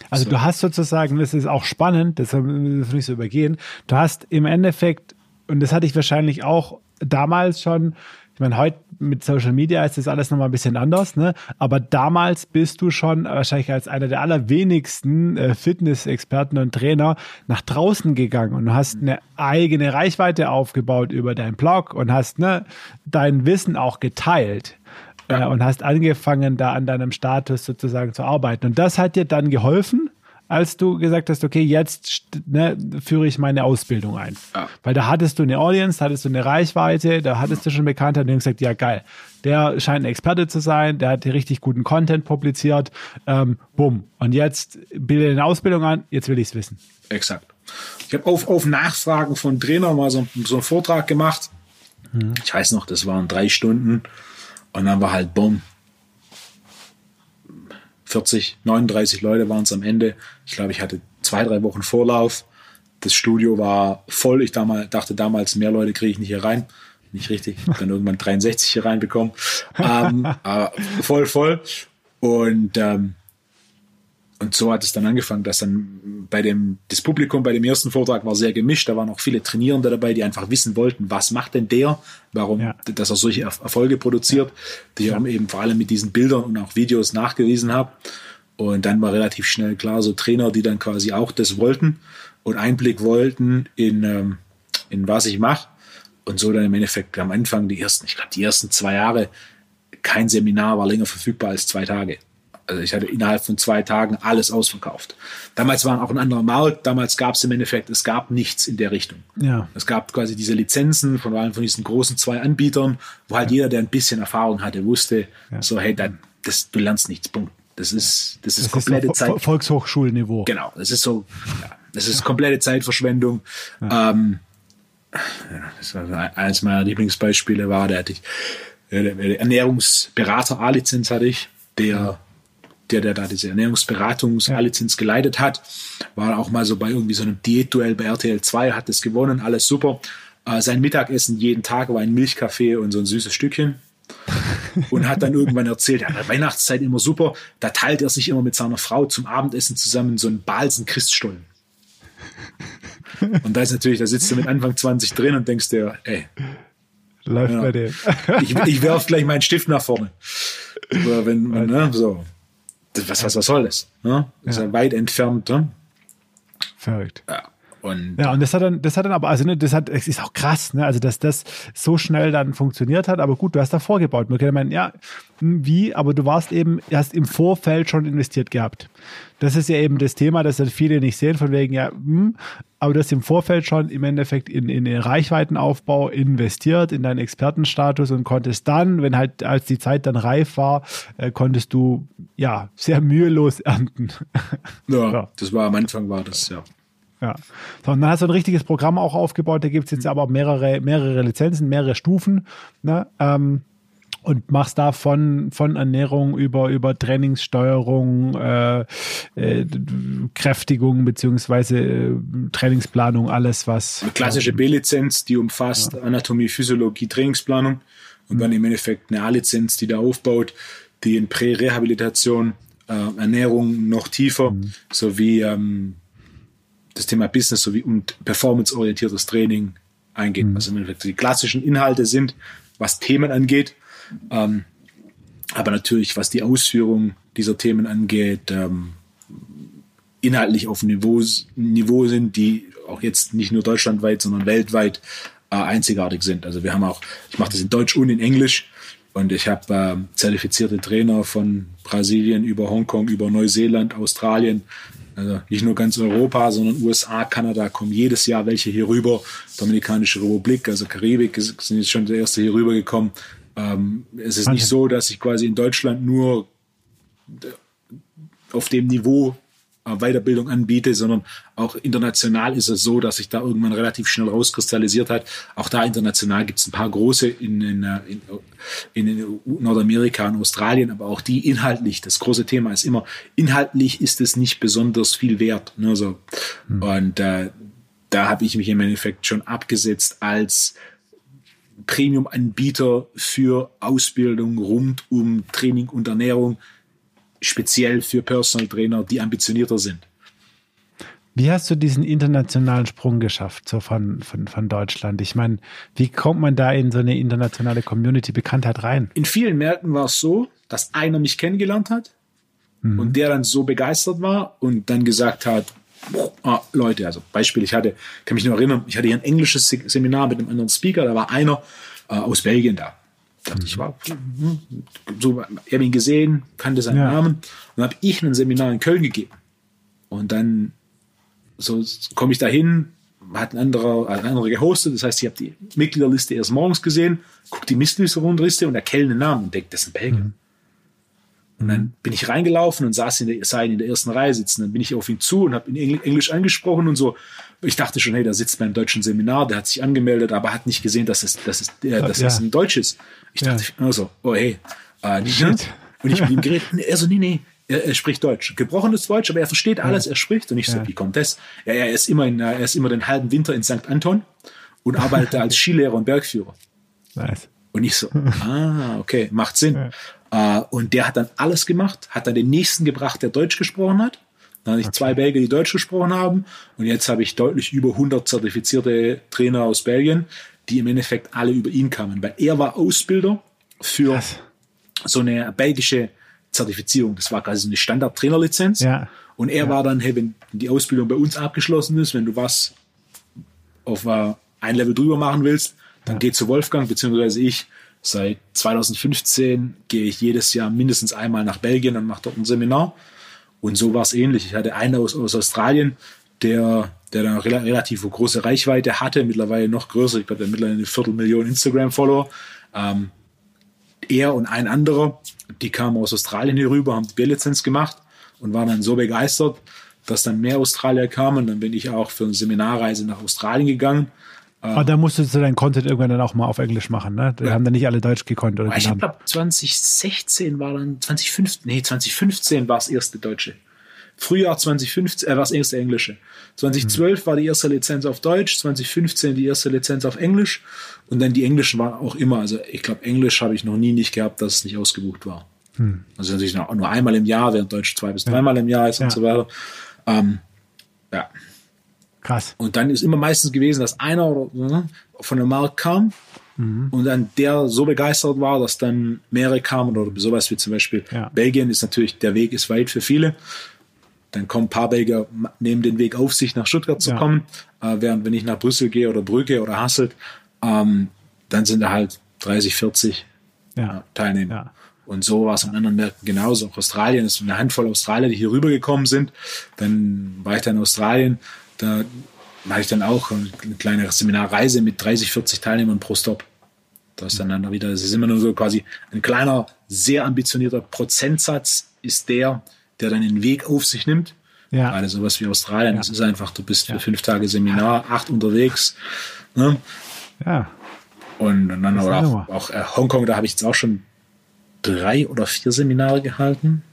Also so. du hast sozusagen, das ist auch spannend, das müssen wir nicht so übergehen, du hast im Endeffekt, und das hatte ich wahrscheinlich auch damals schon, Ich meine, heute mit Social Media ist das alles nochmal ein bisschen anders, ne? Aber damals bist du schon wahrscheinlich als einer der allerwenigsten äh, Fitnessexperten und Trainer nach draußen gegangen und hast eine eigene Reichweite aufgebaut über deinen Blog und hast ne, dein Wissen auch geteilt. Ja. Äh, und hast angefangen, da an deinem Status sozusagen zu arbeiten. Und das hat dir dann geholfen, als du gesagt hast, okay, jetzt ne, führe ich meine Ausbildung ein. Ja. Weil da hattest du eine Audience, da hattest du eine Reichweite, da hattest du schon Bekanntheit und du hast gesagt, ja geil, der scheint ein Experte zu sein, der hat richtig guten Content publiziert, ähm, bumm. Und jetzt bilde eine Ausbildung an, jetzt will ich es wissen. Exakt. Ich habe auf, auf Nachfragen von Trainern mal so, so einen Vortrag gemacht. Mhm. Ich weiß noch, das waren drei Stunden. Und dann war halt bumm, 40, 39 Leute waren es am Ende. Ich glaube, ich hatte zwei, drei Wochen Vorlauf. Das Studio war voll. Ich damals, dachte damals, mehr Leute kriege ich nicht hier rein. Nicht richtig. Dann irgendwann 63 hier reinbekommen. ähm, aber voll, voll. Und ähm, und so hat es dann angefangen, dass dann bei dem, das Publikum bei dem ersten Vortrag war sehr gemischt. Da waren auch viele Trainierende dabei, die einfach wissen wollten, was macht denn der, warum, ja. dass er solche Erfolge produziert, die ich ja. eben vor allem mit diesen Bildern und auch Videos nachgewiesen habe. Und dann war relativ schnell klar, so Trainer, die dann quasi auch das wollten und Einblick wollten in, ähm, in was ich mache. Und so dann im Endeffekt am Anfang die ersten, ich glaube, die ersten zwei Jahre, kein Seminar war länger verfügbar als zwei Tage. Also ich hatte innerhalb von zwei Tagen alles ausverkauft. Damals war auch ein anderer Markt. Damals gab es im Endeffekt, es gab nichts in der Richtung. Ja. Es gab quasi diese Lizenzen von allen von diesen großen zwei Anbietern, wo halt ja. jeder, der ein bisschen Erfahrung hatte, wusste, ja. so hey, dann, das, du lernst nichts. Punkt. Das ist, das ist das komplette ist Zeit. Volkshochschulniveau. Genau. Das ist so, ja, das ist komplette Zeitverschwendung. Ähm, das war eines meiner Lieblingsbeispiele war, der hatte ich, der Ernährungsberater A-Lizenz hatte ich, der der, der da diese Ernährungsberatungs-A-Lizenz geleitet hat, war auch mal so bei irgendwie so einem Diätduell bei RTL 2, hat das gewonnen, alles super. Äh, sein Mittagessen jeden Tag war ein Milchkaffee und so ein süßes Stückchen. und hat dann irgendwann erzählt, ja, Weihnachtszeit immer super, da teilt er sich immer mit seiner Frau zum Abendessen zusammen so einen Balsen Christstollen. Und da ist natürlich, da sitzt du mit Anfang 20 drin und denkst dir, ey, läuft ja, bei dem. ich, ich werf gleich meinen Stift nach vorne. Oder wenn, ne, so was, was, was soll das? Ne? Das ja. ist ja weit entfernt. Ne? Verrückt. Ja. Und ja, und das hat dann, das hat dann aber, also ne, das hat, es ist auch krass, ne, also dass das so schnell dann funktioniert hat, aber gut, du hast da vorgebaut. Man könnte meinen, ja, hm, wie, aber du warst eben, hast im Vorfeld schon investiert gehabt. Das ist ja eben das Thema, das halt viele nicht sehen, von wegen, ja, hm, aber du hast im Vorfeld schon im Endeffekt in, in den Reichweitenaufbau investiert, in deinen Expertenstatus und konntest dann, wenn halt, als die Zeit dann reif war, äh, konntest du, ja, sehr mühelos ernten. Ja, ja, das war am Anfang war das, ja. Ja. So, und dann hast du ein richtiges Programm auch aufgebaut. Da gibt es jetzt aber mehrere, mehrere Lizenzen, mehrere Stufen. Ne? Ähm, und machst da von, von Ernährung über, über Trainingssteuerung, äh, äh, Kräftigung beziehungsweise äh, Trainingsplanung, alles was. Eine klassische B-Lizenz, die umfasst ja. Anatomie, Physiologie, Trainingsplanung und mhm. dann im Endeffekt eine A-Lizenz, die da aufbaut, die in Prä-Rehabilitation, äh, Ernährung noch tiefer, mhm. sowie ähm, das Thema Business sowie und performanceorientiertes Training eingeht. Mhm. Also die klassischen Inhalte sind, was Themen angeht, ähm, aber natürlich, was die Ausführung dieser Themen angeht, ähm, inhaltlich auf Niveau, Niveau sind, die auch jetzt nicht nur deutschlandweit, sondern weltweit äh, einzigartig sind. Also wir haben auch, ich mache das in Deutsch und in Englisch und ich habe äh, zertifizierte Trainer von Brasilien über Hongkong, über Neuseeland, Australien, also nicht nur ganz Europa, sondern USA, Kanada kommen jedes Jahr welche hier rüber. Dominikanische Republik, also Karibik sind jetzt schon der erste hier rüber gekommen. Ähm, es ist nicht so, dass ich quasi in Deutschland nur auf dem Niveau Weiterbildung anbiete, sondern auch international ist es so, dass sich da irgendwann relativ schnell rauskristallisiert hat. Auch da international gibt es ein paar große in, in, äh, in, in, Nordamerika und Australien, aber auch die inhaltlich. Das große Thema ist immer, inhaltlich ist es nicht besonders viel wert. Ne, so. Mhm. Und äh, da habe ich mich im Endeffekt schon abgesetzt als Premium-Anbieter für Ausbildung rund um Training und Ernährung speziell für Personal Trainer, die ambitionierter sind. Wie hast du diesen internationalen Sprung geschafft, so von, von, von Deutschland? Ich meine, wie kommt man da in so eine internationale Community-Bekanntheit rein? In vielen Märkten war es so, dass einer mich kennengelernt hat mhm. und der dann so begeistert war und dann gesagt hat, ah, Leute, also Beispiel, ich hatte, kann mich noch erinnern, ich hatte hier ein englisches Seminar mit einem anderen Speaker, da war einer äh, aus Belgien da. Mhm. Ich war so, ich habe ihn gesehen, kannte seinen ja. Namen und habe ich ein Seminar in Köln gegeben. Und dann so komme ich da hin, hat ein anderer, ein anderer gehostet, das heißt, ich habe die Mitgliederliste erst morgens gesehen, guck die Mistliste runterliste und erkenne den Namen und denke, das ist ein Belgier. Mhm. Und dann bin ich reingelaufen und saß in der, sah ihn in der ersten Reihe sitzen. Dann bin ich auf ihn zu und habe ihn Englisch angesprochen und so. Ich dachte schon, hey, der sitzt beim deutschen Seminar, der hat sich angemeldet, aber hat nicht gesehen, dass es, dass es, äh, dass ja. es ein Deutsch ist. Ich dachte, ja. also, oh hey, äh, nicht, ne? Und ich mit ihm geredet. Er so, nee, nee, er, er, spricht Deutsch. Gebrochenes Deutsch, aber er versteht alles, er spricht. Und ich so, wie kommt das? Ja, er ist immer in, er ist immer den halben Winter in St. Anton und arbeitet als Skilehrer und Bergführer. Nice. Und ich so, ah, okay, macht Sinn. Ja. Uh, und der hat dann alles gemacht, hat dann den nächsten gebracht, der Deutsch gesprochen hat. Dann hatte ich okay. zwei Belgier, die Deutsch gesprochen haben. Und jetzt habe ich deutlich über 100 zertifizierte Trainer aus Belgien, die im Endeffekt alle über ihn kamen. Weil er war Ausbilder für Was? so eine belgische Zertifizierung. Das war quasi eine Standard-Trainerlizenz. Ja. Und er ja. war dann, hey, wenn die Ausbildung bei uns abgeschlossen ist, wenn du was auf uh, ein Level drüber machen willst, dann ja. geh zu Wolfgang, beziehungsweise ich. Seit 2015 gehe ich jedes Jahr mindestens einmal nach Belgien und mache dort ein Seminar. Und so war es ähnlich. Ich hatte einen aus, aus Australien, der, der dann relativ große Reichweite hatte, mittlerweile noch größer. Ich glaube, der mittlerweile eine Viertelmillion Instagram-Follower. Ähm, er und ein anderer, die kamen aus Australien hier rüber, haben die B-Lizenz gemacht und waren dann so begeistert, dass dann mehr Australier kamen. Dann bin ich auch für eine Seminarreise nach Australien gegangen. Aber da musstest du deinen Content irgendwann dann auch mal auf Englisch machen, ne? Die ja. haben dann nicht alle Deutsch gekonnt oder Ich glaube, 2016 war dann, 2015, nee, 2015 war das erste Deutsche. Frühjahr 2015 äh, war das erste Englische. 2012 mhm. war die erste Lizenz auf Deutsch, 2015 die erste Lizenz auf Englisch und dann die Englischen waren auch immer, also ich glaube, Englisch habe ich noch nie nicht gehabt, dass es nicht ausgebucht war. Hm. Also natürlich nur, nur einmal im Jahr, während Deutsch zwei bis dreimal im Jahr ist ja. und so weiter. Ähm, ja. Krass. Und dann ist immer meistens gewesen, dass einer ne, von der Markt kam mhm. und dann der so begeistert war, dass dann mehrere kamen oder sowas wie zum Beispiel ja. Belgien ist natürlich, der Weg ist weit für viele. Dann kommen ein paar Belgier, nehmen den Weg auf sich, nach Stuttgart zu ja. kommen. Äh, während wenn ich nach Brüssel gehe oder Brügge oder Hasselt, ähm, dann sind da halt 30, 40 ja. äh, Teilnehmer. Und so war es an anderen Märkten genauso. Auch Australien ist eine Handvoll Australier, die hier rübergekommen sind. Dann war ich dann in Australien. Da mache ich dann auch eine kleine Seminarreise mit 30, 40 Teilnehmern pro Stop. Da ist dann, dann wieder, es ist immer nur so quasi ein kleiner, sehr ambitionierter Prozentsatz ist der, der dann den Weg auf sich nimmt. Ja. Gerade sowas wie Australien, ja. das ist einfach, du bist für fünf Tage Seminar, acht unterwegs. Ne? Ja. Und dann aber auch, auch äh, Hongkong, da habe ich jetzt auch schon drei oder vier Seminare gehalten.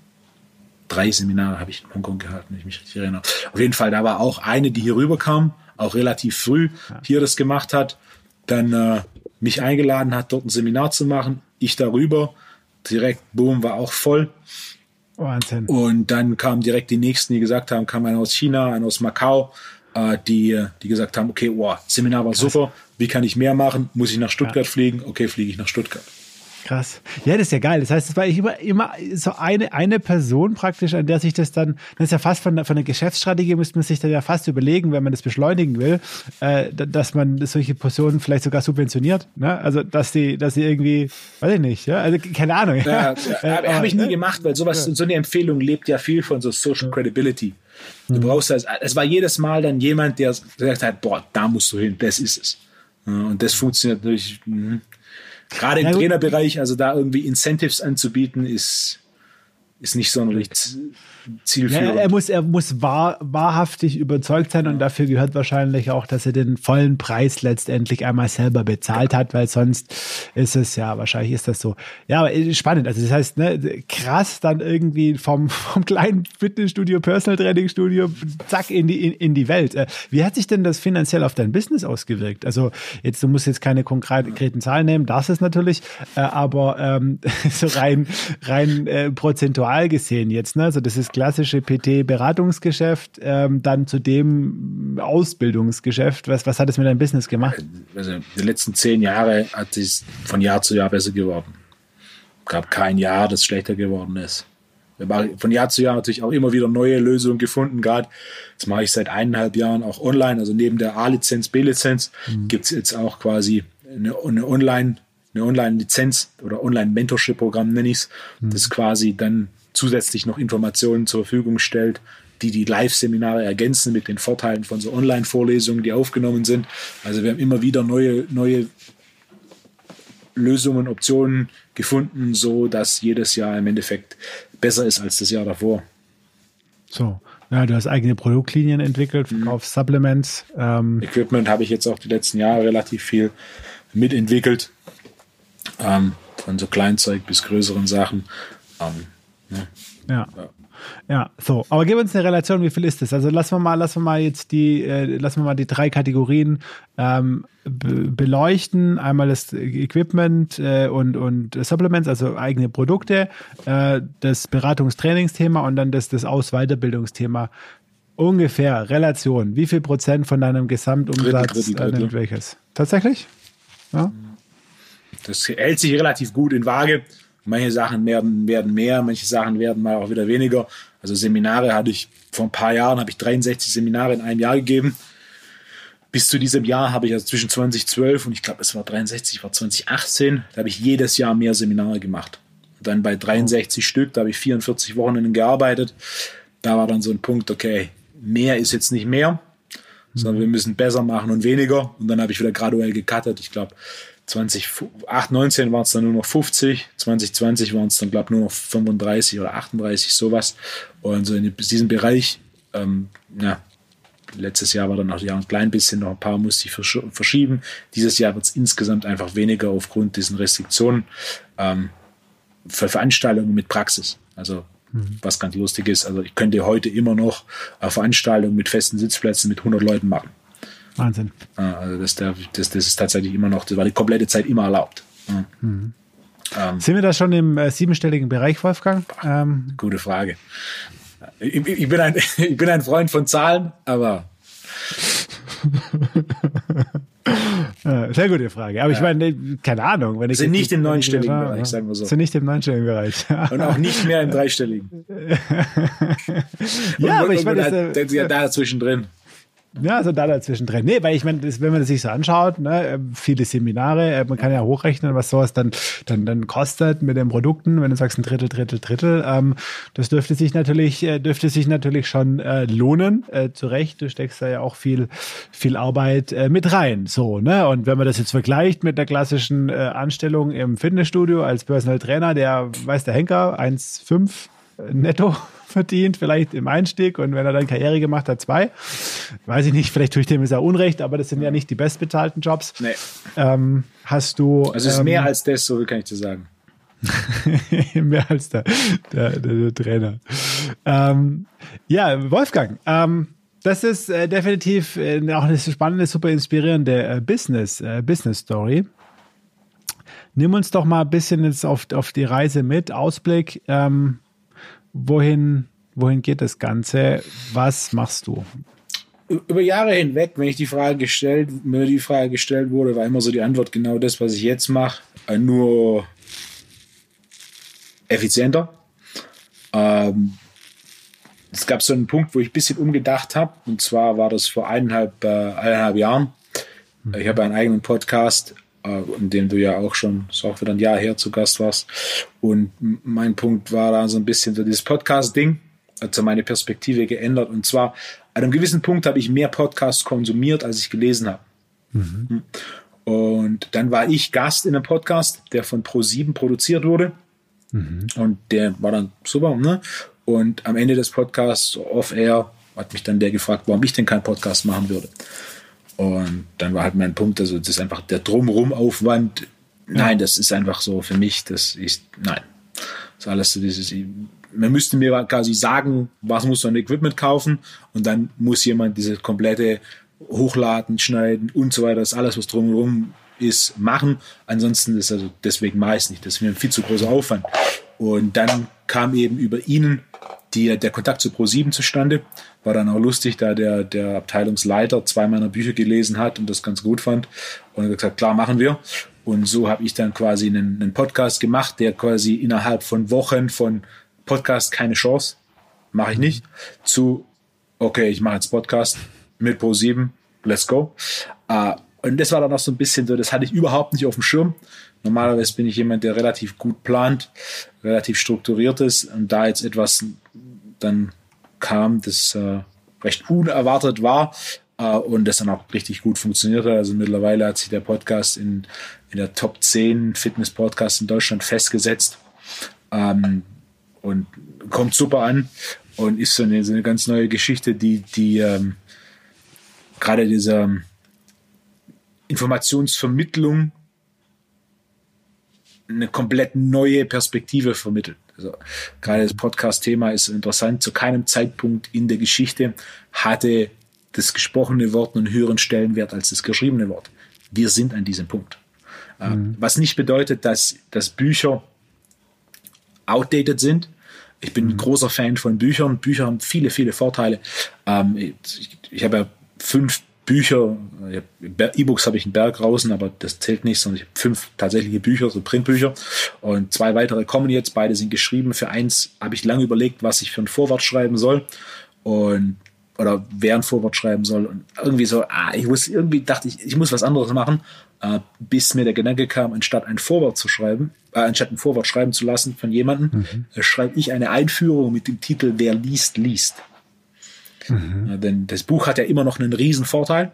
Drei Seminare habe ich in Hongkong gehalten, wenn ich mich richtig erinnere. Auf jeden Fall, da war auch eine, die hier rüberkam, auch relativ früh hier das gemacht hat, dann äh, mich eingeladen hat, dort ein Seminar zu machen. Ich darüber, direkt, boom, war auch voll. Wahnsinn. Und dann kamen direkt die nächsten, die gesagt haben, kam einer aus China, einer aus Macau, äh, die, die gesagt haben, okay, wow, Seminar war super, wie kann ich mehr machen? Muss ich nach Stuttgart ja. fliegen? Okay, fliege ich nach Stuttgart. Krass. Ja, das ist ja geil. Das heißt, es war immer, immer so eine, eine Person praktisch, an der sich das dann, das ist ja fast von, von der Geschäftsstrategie, müsste man sich dann ja fast überlegen, wenn man das beschleunigen will, äh, dass man solche Personen vielleicht sogar subventioniert. Ne? Also, dass die, dass die irgendwie, weiß ich nicht, ja? also keine Ahnung. Ja, ja, äh, Habe ich nie gemacht, weil sowas, so eine Empfehlung lebt ja viel von so Social Credibility. Du mhm. brauchst das, es war jedes Mal dann jemand, der gesagt hat, boah, da musst du hin, das ist es. Und das funktioniert natürlich, mh. Gerade im ja, Trainerbereich, also da irgendwie Incentives anzubieten, ist, ist nicht sonderlich zielführend. Ja, er muss, er muss wahr, wahrhaftig überzeugt sein und dafür gehört wahrscheinlich auch, dass er den vollen Preis letztendlich einmal selber bezahlt hat, weil sonst ist es ja, wahrscheinlich ist das so. Ja, aber spannend. Also das heißt, ne, krass dann irgendwie vom, vom kleinen Fitnessstudio, Personal Training Studio, zack, in die, in, in die Welt. Äh, wie hat sich denn das finanziell auf dein Business ausgewirkt? Also jetzt, du musst jetzt keine konkreten Zahlen nehmen, das ist natürlich, äh, aber ähm, so rein, rein äh, prozentual gesehen jetzt, ne? Also das ist klassische PT-Beratungsgeschäft, ähm, dann zu dem Ausbildungsgeschäft. Was, was hat es mit deinem Business gemacht? Also die letzten zehn Jahre hat es von Jahr zu Jahr besser geworden. Gab kein Jahr, das schlechter geworden ist. Wir haben von Jahr zu Jahr natürlich auch immer wieder neue Lösungen gefunden. Gerade das mache ich seit eineinhalb Jahren auch online. Also neben der A-Lizenz, B-Lizenz mhm. gibt es jetzt auch quasi eine, eine Online- eine Online-Lizenz oder Online-Mentorship-Programm nenne ich es, mhm. das quasi dann zusätzlich noch Informationen zur Verfügung stellt, die die Live-Seminare ergänzen mit den Vorteilen von so Online-Vorlesungen, die aufgenommen sind. Also wir haben immer wieder neue, neue Lösungen, Optionen gefunden, so dass jedes Jahr im Endeffekt besser ist als das Jahr davor. So, ja, du hast eigene Produktlinien entwickelt, verkaufst mhm. Supplements. Ähm. Equipment habe ich jetzt auch die letzten Jahre relativ viel mitentwickelt. Ähm, von so Kleinzeug bis größeren Sachen. Ähm, ne? ja. ja. Ja, so. Aber gib uns eine Relation, wie viel ist das? Also lassen wir mal, lassen wir mal jetzt die, äh, lassen wir mal die drei Kategorien ähm, beleuchten. Einmal das Equipment äh, und, und Supplements, also eigene Produkte, äh, das Beratungstrainingsthema und dann das, das Aus-Weiterbildungsthema. Ungefähr Relation. Wie viel Prozent von deinem Gesamtumsatz Drittel, Drittel, Drittel. welches? Tatsächlich? Ja. Das hält sich relativ gut in Waage. Manche Sachen werden, werden mehr, manche Sachen werden mal auch wieder weniger. Also Seminare hatte ich vor ein paar Jahren, habe ich 63 Seminare in einem Jahr gegeben. Bis zu diesem Jahr habe ich also zwischen 2012 und ich glaube, es war 63, war 2018, da habe ich jedes Jahr mehr Seminare gemacht. Und dann bei 63 oh. Stück, da habe ich 44 Wochenenden gearbeitet. Da war dann so ein Punkt, okay, mehr ist jetzt nicht mehr, sondern wir müssen besser machen und weniger. Und dann habe ich wieder graduell gecuttet. Ich glaube, 2019 waren es dann nur noch 50, 2020 waren es dann, glaube ich, nur noch 35 oder 38, sowas. Und so in diesem Bereich, ähm, ja, letztes Jahr war dann auch ja ein klein bisschen, noch ein paar musste ich verschieben. Dieses Jahr wird es insgesamt einfach weniger aufgrund diesen Restriktionen ähm, für Veranstaltungen mit Praxis. Also mhm. was ganz lustig ist, also ich könnte heute immer noch eine Veranstaltung mit festen Sitzplätzen mit 100 Leuten machen. Wahnsinn. Also das, das, das ist tatsächlich immer noch, das war die komplette Zeit immer erlaubt. Mhm. Ähm, Sind wir da schon im äh, siebenstelligen Bereich, Wolfgang? Ähm, gute Frage. Ich, ich, bin ein, ich bin ein Freund von Zahlen, aber Sehr gute Frage. Aber ich meine, keine Ahnung. Wenn ich sind nicht im neunstelligen Bereich, sagen wir so. Sind nicht im neunstelligen Bereich. Und auch nicht mehr im dreistelligen. ja, und, aber ich meine, da, da, da zwischendrin. Ja, so da dazwischen drin. Nee, weil ich meine, wenn man das sich so anschaut, ne, äh, viele Seminare, äh, man kann ja hochrechnen, was sowas dann, dann, dann kostet mit den Produkten, wenn du sagst ein Drittel, Drittel, Drittel, ähm, das dürfte sich natürlich, äh, dürfte sich natürlich schon äh, lohnen. Äh, zu Recht, du steckst da ja auch viel, viel Arbeit äh, mit rein. So, ne? Und wenn man das jetzt vergleicht mit der klassischen äh, Anstellung im Fitnessstudio als Personal Trainer, der weiß der Henker, 1,5 netto verdient, vielleicht im Einstieg und wenn er dann Karriere gemacht hat, zwei. Weiß ich nicht, vielleicht tue ich dem jetzt auch Unrecht, aber das sind ja nicht die bestbezahlten Jobs. Nee. Ähm, hast du. Also es ist ähm, mehr als das, so kann ich dir sagen. mehr als der, der, der, der Trainer. Ähm, ja, Wolfgang, ähm, das ist äh, definitiv äh, auch eine spannende, super inspirierende äh, Business, äh, Business Story. Nimm uns doch mal ein bisschen jetzt auf, auf die Reise mit. Ausblick. Ähm, wohin, wohin geht das Ganze? Was machst du? Über Jahre hinweg, wenn ich die Frage gestellt, mir die Frage gestellt wurde, war immer so die Antwort genau das, was ich jetzt mache, äh, nur effizienter. Ähm, es gab so einen Punkt, wo ich ein bisschen umgedacht habe, und zwar war das vor eineinhalb, äh, eineinhalb Jahren. Mhm. Ich habe einen eigenen Podcast in dem du ja auch schon, so auch wieder ein Jahr her zu Gast warst. Und mein Punkt war da so ein bisschen so dieses Podcast-Ding, also meine Perspektive geändert. Und zwar, an einem gewissen Punkt habe ich mehr Podcasts konsumiert, als ich gelesen habe. Mhm. Hm. Und dann war ich Gast in einem Podcast, der von Pro7 produziert wurde. Mhm. Und der war dann super. Ne? Und am Ende des Podcasts, off-air, hat mich dann der gefragt, warum ich denn keinen Podcast machen würde. Und dann war halt mein Punkt, also das ist einfach der Drumrum-Aufwand. Nein, das ist einfach so für mich, das ist, nein. Das ist alles so dieses, man müsste mir quasi sagen, was muss so ein Equipment kaufen und dann muss jemand diese komplette Hochladen, Schneiden und so weiter, das alles, was drumherum ist, machen. Ansonsten ist also deswegen meist nicht. Das ist mir ein viel zu großer Aufwand. Und dann kam eben über ihnen die, der Kontakt zu Pro7 zustande. War dann auch lustig, da der, der Abteilungsleiter zwei meiner Bücher gelesen hat und das ganz gut fand. Und er hat gesagt, klar, machen wir. Und so habe ich dann quasi einen, einen Podcast gemacht, der quasi innerhalb von Wochen von Podcast keine Chance, mache ich nicht, zu, okay, ich mache jetzt Podcast mit Pro7, let's go. Uh, und das war dann auch so ein bisschen so, das hatte ich überhaupt nicht auf dem Schirm. Normalerweise bin ich jemand, der relativ gut plant, relativ strukturiert ist und da jetzt etwas dann kam, das äh, recht unerwartet war äh, und das dann auch richtig gut funktionierte. Also mittlerweile hat sich der Podcast in, in der Top 10 Fitness-Podcasts in Deutschland festgesetzt ähm, und kommt super an und ist so eine, so eine ganz neue Geschichte, die, die ähm, gerade dieser Informationsvermittlung eine komplett neue Perspektive vermittelt. Also gerade das Podcast-Thema ist interessant. Zu keinem Zeitpunkt in der Geschichte hatte das gesprochene Wort einen höheren Stellenwert als das geschriebene Wort. Wir sind an diesem Punkt. Äh, mhm. Was nicht bedeutet, dass, dass Bücher outdated sind. Ich bin mhm. ein großer Fan von Büchern. Bücher haben viele, viele Vorteile. Ähm, ich, ich habe ja fünf Bücher, E-Books habe ich einen Berg draußen, aber das zählt nicht, sondern ich habe fünf tatsächliche Bücher, so Printbücher. Und zwei weitere kommen jetzt, beide sind geschrieben. Für eins habe ich lange überlegt, was ich für ein Vorwort schreiben soll. Und oder wer ein Vorwort schreiben soll. Und irgendwie so, ah, ich muss, irgendwie dachte ich, ich muss was anderes machen, äh, bis mir der Gedanke kam, anstatt ein Vorwort zu schreiben, äh, anstatt ein Vorwort schreiben zu lassen von jemandem, mhm. äh, schreibe ich eine Einführung mit dem Titel Wer liest, liest. Mhm. Ja, denn das Buch hat ja immer noch einen riesen Vorteil.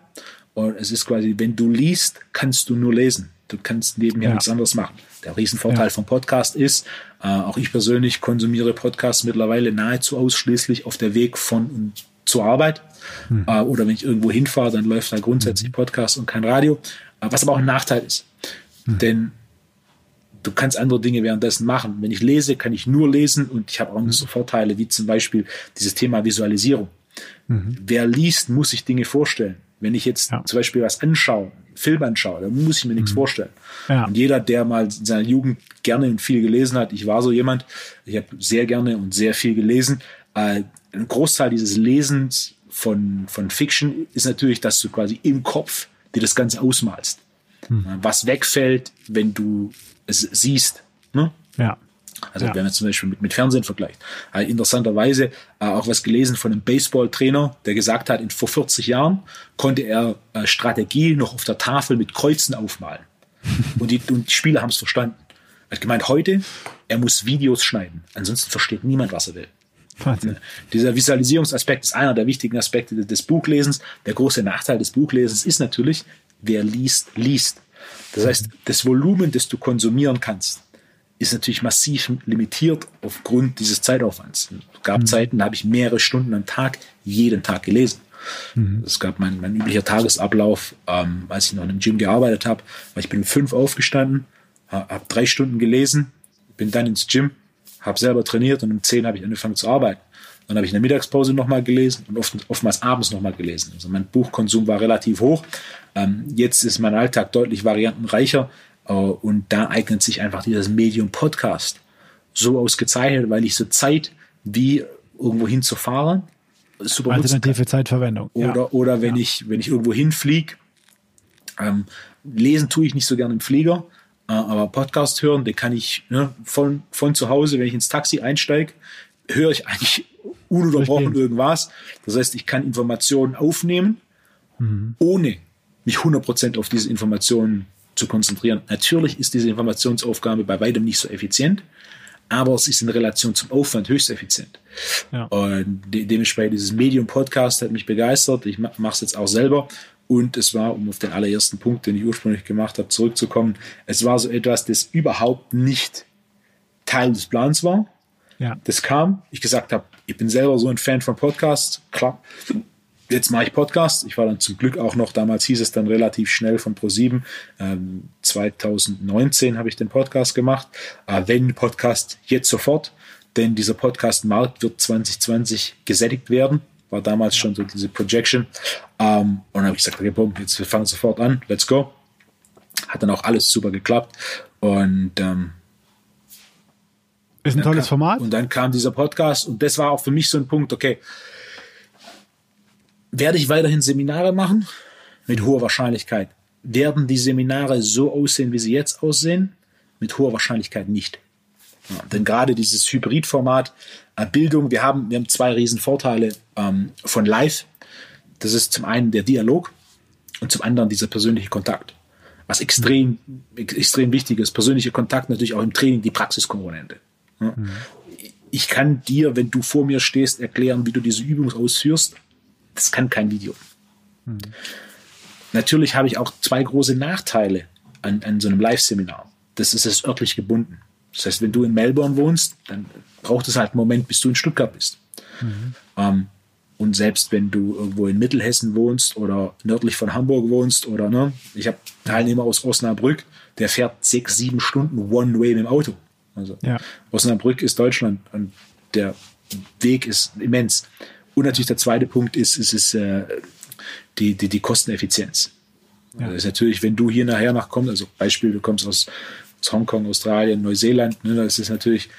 Und es ist quasi, wenn du liest, kannst du nur lesen. Du kannst nebenher ja. nichts anderes machen. Der Riesenvorteil ja. vom Podcast ist, äh, auch ich persönlich konsumiere Podcasts mittlerweile nahezu ausschließlich auf der Weg von und zur Arbeit. Mhm. Äh, oder wenn ich irgendwo hinfahre, dann läuft da grundsätzlich mhm. Podcast und kein Radio. Äh, was aber auch ein Nachteil ist. Mhm. Denn du kannst andere Dinge währenddessen machen. Wenn ich lese, kann ich nur lesen und ich habe auch noch so Vorteile wie zum Beispiel dieses Thema Visualisierung. Mhm. Wer liest, muss sich Dinge vorstellen. Wenn ich jetzt ja. zum Beispiel was anschaue, Film anschaue, dann muss ich mir nichts mhm. vorstellen. Ja. Und jeder, der mal in seiner Jugend gerne und viel gelesen hat, ich war so jemand, ich habe sehr gerne und sehr viel gelesen. Äh, ein Großteil dieses Lesens von, von Fiction ist natürlich, dass du quasi im Kopf dir das Ganze ausmalst. Mhm. Was wegfällt, wenn du es siehst. Ne? Ja. Also ja. wenn man zum Beispiel mit, mit Fernsehen vergleicht. Also interessanterweise äh, auch was gelesen von einem Baseballtrainer, der gesagt hat, in, vor 40 Jahren konnte er äh, Strategie noch auf der Tafel mit Kreuzen aufmalen. und, die, und die Spieler haben es verstanden. Er hat gemeint, heute, er muss Videos schneiden. Ansonsten versteht niemand, was er will. Wahnsinn. Dieser Visualisierungsaspekt ist einer der wichtigen Aspekte des Buchlesens. Der große Nachteil des Buchlesens ist natürlich, wer liest, liest. Das heißt, das Volumen, das du konsumieren kannst, ist natürlich massiv limitiert aufgrund dieses Zeitaufwands. Es gab mhm. Zeiten, da habe ich mehrere Stunden am Tag jeden Tag gelesen. Mhm. Es gab mein, mein üblicher Tagesablauf, ähm, als ich noch in einem Gym gearbeitet habe, weil ich bin um fünf aufgestanden, habe drei Stunden gelesen, bin dann ins Gym, habe selber trainiert und um zehn habe ich angefangen zu arbeiten. Dann habe ich in der Mittagspause nochmal gelesen und oft, oftmals abends nochmal gelesen. Also mein Buchkonsum war relativ hoch. Ähm, jetzt ist mein Alltag deutlich variantenreicher. Äh, und da eignet sich einfach dieses Medium Podcast so ausgezeichnet, weil ich so Zeit wie irgendwo hinzufahren super Alternative Zeitverwendung. Oder, ja. oder wenn ja. ich, wenn ich irgendwo hinfliege, ähm, lesen tue ich nicht so gerne im Flieger, äh, aber Podcast hören, den kann ich ne, von, von zu Hause, wenn ich ins Taxi einsteige, höre ich eigentlich ununterbrochen irgendwas. Das heißt, ich kann Informationen aufnehmen, mhm. ohne mich 100% auf diese Informationen zu konzentrieren. Natürlich ist diese Informationsaufgabe bei weitem nicht so effizient, aber es ist in Relation zum Aufwand höchst effizient. Ja. Und de dementsprechend dieses Medium Podcast hat mich begeistert. Ich mache es jetzt auch selber. Und es war, um auf den allerersten Punkt, den ich ursprünglich gemacht habe, zurückzukommen, es war so etwas, das überhaupt nicht Teil des Plans war. Ja. Das kam, ich gesagt habe, ich bin selber so ein Fan von Podcasts, klar, jetzt mache ich Podcast. Ich war dann zum Glück auch noch, damals hieß es dann relativ schnell von Pro7. Ähm, 2019 habe ich den Podcast gemacht. Äh, wenn Podcast jetzt sofort, denn dieser Podcast-Markt wird 2020 gesättigt werden. War damals schon so diese Projection. Ähm, und dann habe ich gesagt, okay, boom, jetzt wir fangen sofort an, let's go. Hat dann auch alles super geklappt. Und ähm, Ist ein tolles kam, Format. Und dann kam dieser Podcast und das war auch für mich so ein Punkt, okay, werde ich weiterhin Seminare machen? Mit hoher Wahrscheinlichkeit. Werden die Seminare so aussehen, wie sie jetzt aussehen? Mit hoher Wahrscheinlichkeit nicht. Ja, denn gerade dieses Hybridformat äh, Bildung, wir haben, wir haben zwei riesen Vorteile ähm, von Live. Das ist zum einen der Dialog und zum anderen dieser persönliche Kontakt. Was extrem, extrem wichtig ist. Persönlicher Kontakt natürlich auch im Training, die Praxiskomponente. Ja. Mhm. Ich kann dir, wenn du vor mir stehst, erklären, wie du diese Übung ausführst. Das kann kein Video. Mhm. Natürlich habe ich auch zwei große Nachteile an, an so einem Live-Seminar. Das ist es örtlich gebunden. Das heißt, wenn du in Melbourne wohnst, dann braucht es halt einen Moment, bis du in Stuttgart bist. Mhm. Ähm, und selbst wenn du irgendwo in Mittelhessen wohnst oder nördlich von Hamburg wohnst oder ne, ich habe Teilnehmer aus Osnabrück, der fährt sechs, sieben Stunden One-Way mit dem Auto. Also ja. Osnabrück ist Deutschland und der Weg ist immens. Und natürlich der zweite Punkt ist, ist, ist äh, die, die, die Kosteneffizienz. Ja. Das ist natürlich, wenn du hier nachher nach kommst, also Beispiel, du kommst aus, aus Hongkong, Australien, Neuseeland, ne, das ist natürlich,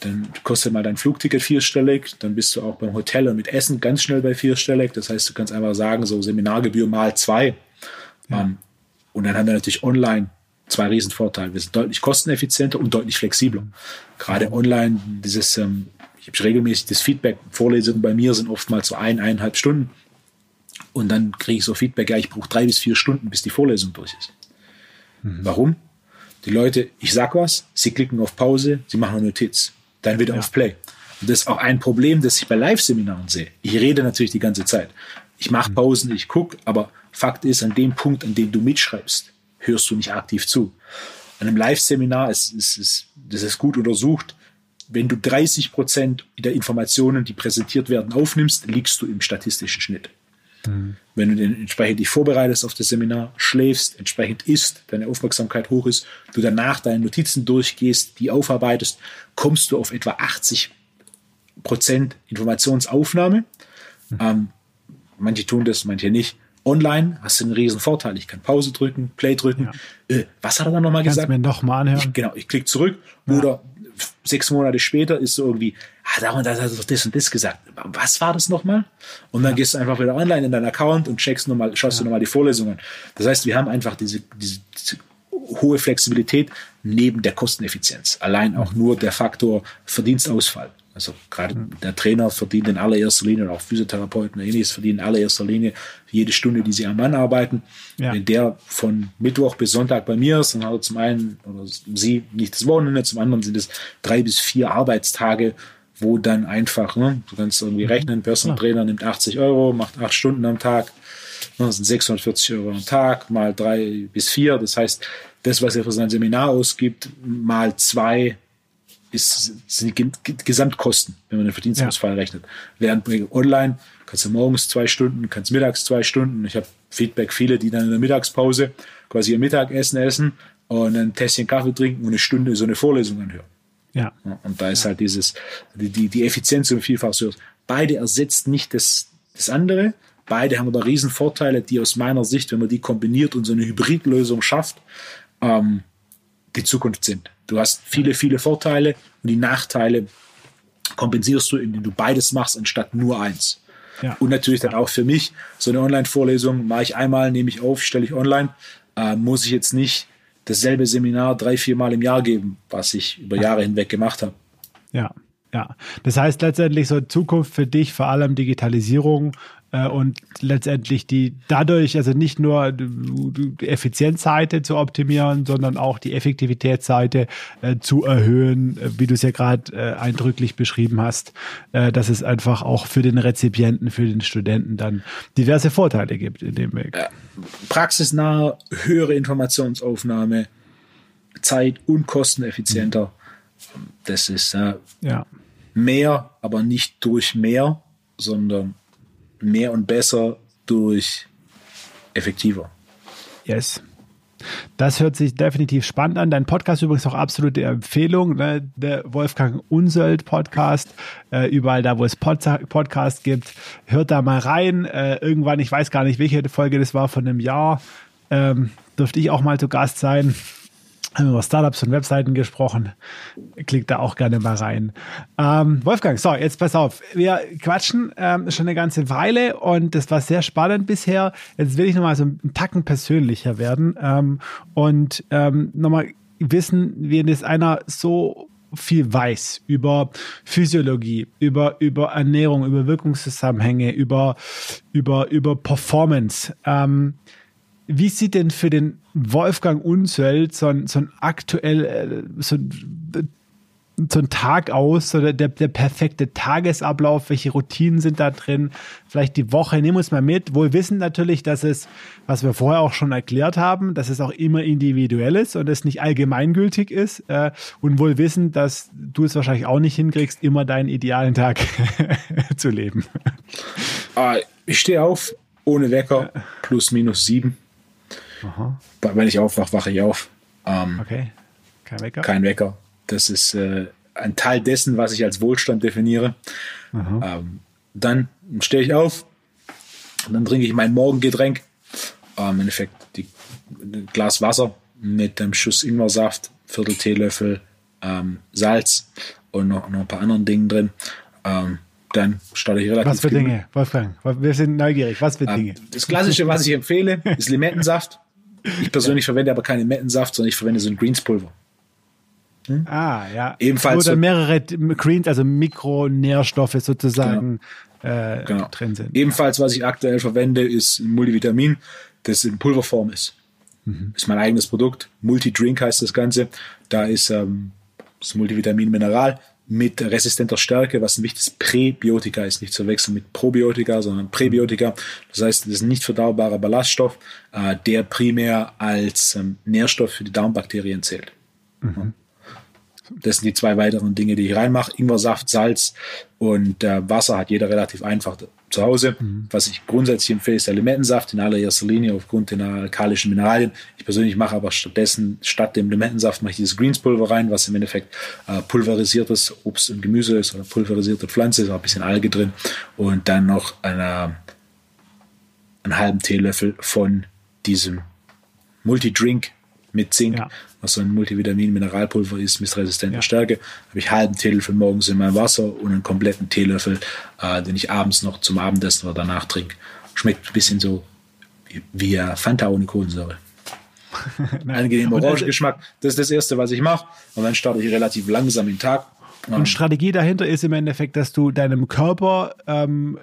dann kostet mal dein Flugticket vierstellig, dann bist du auch beim Hotel und mit Essen ganz schnell bei vierstellig. Das heißt, du kannst einfach sagen, so Seminargebühr mal zwei. Ja. Um, ähm, und dann haben wir natürlich online zwei Riesenvorteile. Wir sind deutlich kosteneffizienter und deutlich flexibler. Gerade online, dieses, ähm, ich habe regelmäßig das Feedback, Vorlesungen bei mir sind oftmals so ein, eineinhalb Stunden. Und dann kriege ich so Feedback, ja, ich brauche drei bis vier Stunden, bis die Vorlesung durch ist. Mhm. Warum? Die Leute, ich sag was, sie klicken auf Pause, sie machen eine Notiz, dann wieder ja. auf Play. Und das ist auch ein Problem, das ich bei Live-Seminaren sehe. Ich rede natürlich die ganze Zeit. Ich mache mhm. Pausen, ich gucke, aber Fakt ist, an dem Punkt, an dem du mitschreibst, hörst du nicht aktiv zu. An einem Live-Seminar ist, ist, ist, das ist gut untersucht. Wenn du 30 Prozent der Informationen, die präsentiert werden, aufnimmst, liegst du im statistischen Schnitt. Mhm. Wenn du entsprechend dich vorbereitest auf das Seminar, schläfst, entsprechend isst, deine Aufmerksamkeit hoch ist, du danach deine Notizen durchgehst, die aufarbeitest, kommst du auf etwa 80 Prozent Informationsaufnahme. Mhm. Ähm, manche tun das, manche nicht. Online hast du einen riesen Vorteil. Ich kann Pause drücken, Play drücken. Ja. Äh, was hat er dann nochmal gesagt? mir nochmal anhören. Ich, genau, ich klicke zurück. Ja. Oder sechs Monate später ist so irgendwie, ah, da und da hat er doch das und das gesagt. Was war das nochmal? Und dann ja. gehst du einfach wieder online in deinen Account und checkst nochmal, schaust ja. du nochmal die Vorlesungen. Das heißt, wir haben einfach diese, diese, diese hohe Flexibilität neben der Kosteneffizienz. Allein auch nur der Faktor Verdienstausfall. Also gerade der Trainer verdient in allererster Linie, oder auch Physiotherapeuten oder ähnliches verdienen in allererster Linie jede Stunde, die sie am Mann arbeiten. Ja. Wenn der von Mittwoch bis Sonntag bei mir ist, dann hat er zum einen oder sie nicht das Wochenende, zum anderen sind es drei bis vier Arbeitstage, wo dann einfach, ne, du kannst irgendwie mhm. rechnen, Personal Trainer nimmt 80 Euro, macht acht Stunden am Tag, ne, das sind 640 Euro am Tag, mal drei bis vier. Das heißt, das, was er für sein Seminar ausgibt, mal zwei ist, sind die Gesamtkosten, wenn man den Verdienstausfall ja. rechnet. Während online kannst du morgens zwei Stunden, kannst mittags zwei Stunden. Ich habe Feedback, viele, die dann in der Mittagspause quasi ihr Mittagessen essen und ein Tässchen Kaffee trinken und eine Stunde so eine Vorlesung anhören. Ja. Und da ist ja. halt dieses, die, die, die Effizienz um vielfach so. Beide ersetzt nicht das, das andere. Beide haben aber Riesenvorteile, die aus meiner Sicht, wenn man die kombiniert und so eine Hybridlösung schafft, ähm, die Zukunft sind. Du hast viele, viele Vorteile und die Nachteile kompensierst du, indem du beides machst, anstatt nur eins. Ja. Und natürlich dann auch für mich, so eine Online-Vorlesung mache ich einmal, nehme ich auf, stelle ich online, äh, muss ich jetzt nicht dasselbe Seminar drei, vier Mal im Jahr geben, was ich über Jahre hinweg gemacht habe. Ja, ja. Das heißt letztendlich so Zukunft für dich, vor allem Digitalisierung, und letztendlich die dadurch also nicht nur die Effizienzseite zu optimieren, sondern auch die Effektivitätsseite äh, zu erhöhen, äh, wie du es ja gerade äh, eindrücklich beschrieben hast, äh, dass es einfach auch für den Rezipienten, für den Studenten dann diverse Vorteile gibt in dem Weg. praxisnahe, höhere Informationsaufnahme, Zeit- und kosteneffizienter. Das ist ja. mehr, aber nicht durch mehr, sondern mehr und besser durch effektiver. Yes. Das hört sich definitiv spannend an. Dein Podcast übrigens auch absolute Empfehlung. Ne? Der Wolfgang Unsöld Podcast. Äh, überall da, wo es Pod Podcast gibt. Hört da mal rein. Äh, irgendwann, ich weiß gar nicht, welche Folge das war, von einem Jahr, ähm, dürfte ich auch mal zu Gast sein. Haben über Startups und Webseiten gesprochen. Klickt da auch gerne mal rein. Ähm, Wolfgang, so, jetzt pass auf. Wir quatschen ähm, schon eine ganze Weile und das war sehr spannend bisher. Jetzt will ich nochmal so einen Tacken persönlicher werden ähm, und ähm, nochmal wissen, wie das einer so viel weiß über Physiologie, über, über Ernährung, über Wirkungszusammenhänge, über, über, über Performance. Ähm, wie sieht denn für den Wolfgang Unsöld so ein, so ein aktuell, äh, so ein, so ein Tag aus, so der, der perfekte Tagesablauf, welche Routinen sind da drin, vielleicht die Woche, nehmen uns mal mit, wohl wissen natürlich, dass es, was wir vorher auch schon erklärt haben, dass es auch immer individuell ist und es nicht allgemeingültig ist. Äh, und wohl wissen, dass du es wahrscheinlich auch nicht hinkriegst, immer deinen idealen Tag zu leben. Ah, ich stehe auf, ohne Wecker, plus minus sieben Aha. Wenn ich aufwache, wache ich auf. Ähm, okay. Kein Wecker? Kein Wecker. Das ist äh, ein Teil dessen, was ich als Wohlstand definiere. Ähm, dann stehe ich auf, dann trinke ich mein Morgengetränk. Ähm, Im Endeffekt die, ein Glas Wasser mit einem Schuss Ingwersaft, Viertel Teelöffel ähm, Salz und noch, noch ein paar anderen Dingen drin. Ähm, dann starte ich relativ. Was für Dinge, Wolfgang? Wir sind neugierig. Was für ähm, Dinge? Das Klassische, was ich empfehle, ist Limettensaft. Ich persönlich verwende aber keinen Limettensaft, sondern ich verwende so ein Greenspulver. Hm? Ah, ja. Ebenfalls. Wo dann mehrere Greens, also Mikronährstoffe sozusagen genau. Äh, genau. drin sind. Ebenfalls, was ich aktuell verwende, ist ein Multivitamin, das in Pulverform ist. Mhm. Ist mein eigenes Produkt. Multidrink heißt das Ganze. Da ist ähm, das Multivitamin Mineral mit resistenter Stärke, was ein wichtiges Präbiotika ist, nicht zu wechseln mit Probiotika, sondern Präbiotika. Das heißt, das ist ein nicht verdaubarer Ballaststoff, äh, der primär als ähm, Nährstoff für die Darmbakterien zählt. Mhm. Das sind die zwei weiteren Dinge, die ich reinmache. Ingwersaft, Salz und äh, Wasser hat jeder relativ einfach zu Hause. Mhm. Was ich grundsätzlich empfehle, ist der Limettensaft in allererster Linie aufgrund der alkalischen Mineralien. Ich persönlich mache aber stattdessen, statt dem Limettensaft, mache ich dieses Greenspulver rein, was im Endeffekt äh, pulverisiertes Obst und Gemüse ist oder pulverisierte Pflanze, ist auch ein bisschen Alge drin. Und dann noch eine, einen halben Teelöffel von diesem Multidrink mit Zink, ja. was so ein Multivitamin-Mineralpulver ist, mit resistenter ja. Stärke, habe ich halben Teelöffel morgens in mein Wasser und einen kompletten Teelöffel, äh, den ich abends noch zum Abendessen oder danach trinke. Schmeckt ein bisschen so wie Fanta ohne Kohlensäure. Angenehmer Orangengeschmack. Das ist das Erste, was ich mache. Und dann starte ich relativ langsam den Tag. Und Strategie dahinter ist im Endeffekt, dass du deinem Körper ähm,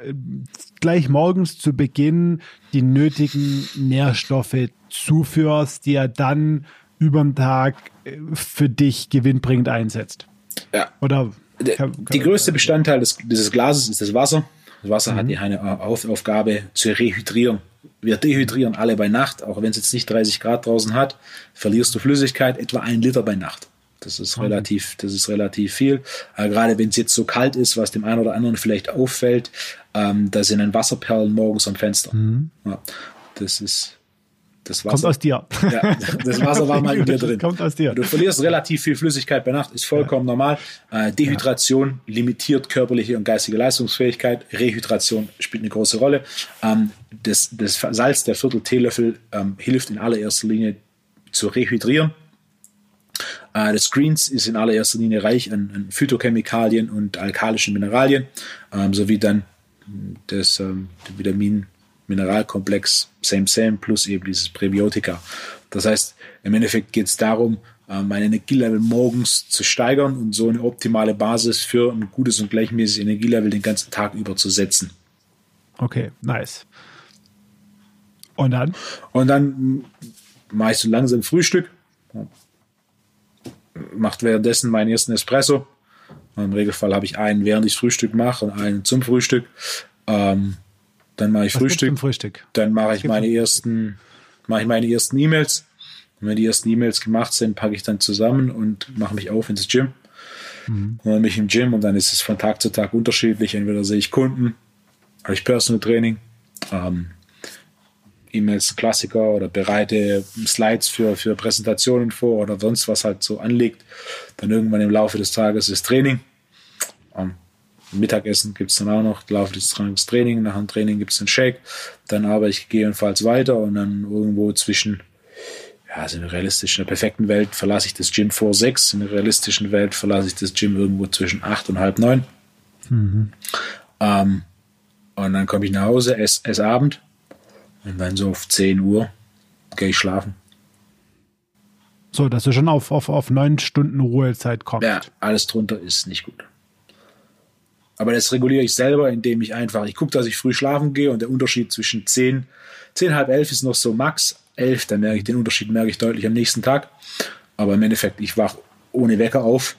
gleich morgens zu Beginn die nötigen Nährstoffe zuführst, die er dann über den Tag äh, für dich gewinnbringend einsetzt. Ja. Oder der, die größte Bestandteil des, dieses Glases ist das Wasser. Das Wasser mhm. hat eine Aufgabe zu rehydrieren. Wir dehydrieren alle bei Nacht, auch wenn es jetzt nicht 30 Grad draußen hat, verlierst du Flüssigkeit etwa ein Liter bei Nacht. Das ist okay. relativ, das ist relativ viel. Äh, gerade wenn es jetzt so kalt ist, was dem einen oder anderen vielleicht auffällt, ähm, da sind ein Wasserperlen morgens am Fenster. Mhm. Ja, das ist das Wasser, kommt aus dir. Ja, das Wasser war mal in dir drin. Kommt aus dir. Du verlierst relativ viel Flüssigkeit bei Nacht, ist vollkommen ja. normal. Äh, Dehydration ja. limitiert körperliche und geistige Leistungsfähigkeit. Rehydration spielt eine große Rolle. Ähm, das, das, Salz, der Viertel Teelöffel, ähm, hilft in allererster Linie zu rehydrieren. Äh, das Greens ist in allererster Linie reich an, an Phytochemikalien und alkalischen Mineralien, ähm, sowie dann das ähm, Vitamin Mineralkomplex Same Same plus eben dieses Präbiotika. Das heißt, im Endeffekt geht es darum, äh, mein Energielevel morgens zu steigern und so eine optimale Basis für ein gutes und gleichmäßiges Energielevel den ganzen Tag über zu setzen. Okay, nice. Und dann? Und dann mache ich so langsam Frühstück. Macht währenddessen meinen ersten Espresso. Im Regelfall habe ich einen, während ich Frühstück mache und einen zum Frühstück. Ähm, dann mache ich Was Frühstück. Frühstück. Dann mache ich meine ersten, mache ich meine ersten E-Mails. Und wenn die ersten E-Mails gemacht sind, packe ich dann zusammen und mache mich auf ins Gym. Mhm. Und dann bin ich im Gym und dann ist es von Tag zu Tag unterschiedlich. Entweder sehe ich Kunden, habe ich Personal Training, ähm, E-Mails Klassiker oder bereite Slides für, für Präsentationen vor oder sonst was halt so anliegt. Dann irgendwann im Laufe des Tages ist Training. Ähm, Mittagessen gibt es dann auch noch, Laufe des Tages Training, nach dem Training gibt es einen Shake, dann arbeite ich gegebenenfalls weiter und dann irgendwo zwischen ja, also in der realistischen, in der perfekten Welt verlasse ich das Gym vor sechs, in der realistischen Welt verlasse ich das Gym irgendwo zwischen acht und halb neun. Mhm. Ähm, und dann komme ich nach Hause, esse ess Abend und dann so auf 10 Uhr gehe ich schlafen. So, dass du schon auf, auf, auf neun Stunden Ruhezeit kommst. Ja, alles drunter ist nicht gut. Aber das reguliere ich selber, indem ich einfach, ich gucke, dass ich früh schlafen gehe und der Unterschied zwischen 10, 10, halb elf ist noch so max, 11, dann merke ich den Unterschied, merke ich deutlich am nächsten Tag. Aber im Endeffekt, ich wache ohne Wecker auf.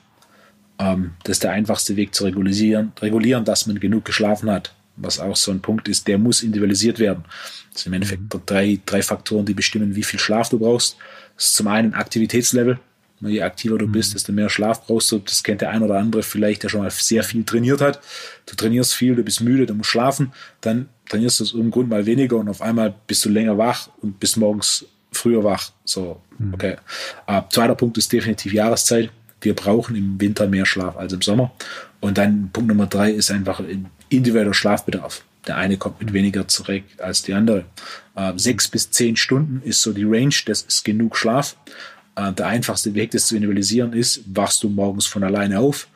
Ähm, das ist der einfachste Weg zu regulieren, regulieren, dass man genug geschlafen hat. Was auch so ein Punkt ist, der muss individualisiert werden. Das sind im Endeffekt mhm. drei, drei Faktoren, die bestimmen, wie viel Schlaf du brauchst. Das ist zum einen Aktivitätslevel. Je aktiver du bist, mhm. desto mehr Schlaf brauchst du. Das kennt der ein oder andere vielleicht, der schon mal sehr viel trainiert hat. Du trainierst viel, du bist müde, du musst schlafen. Dann trainierst du aus irgendeinem Grund mal weniger und auf einmal bist du länger wach und bist morgens früher wach. So, mhm. okay. Uh, zweiter Punkt ist definitiv Jahreszeit. Wir brauchen im Winter mehr Schlaf als im Sommer. Und dann Punkt Nummer drei ist einfach individueller Schlafbedarf. Der eine kommt mit weniger zurecht als die andere. Uh, sechs bis zehn Stunden ist so die Range, das ist genug Schlaf. Äh, der einfachste Weg, das zu individualisieren, ist, wachst du morgens von alleine auf.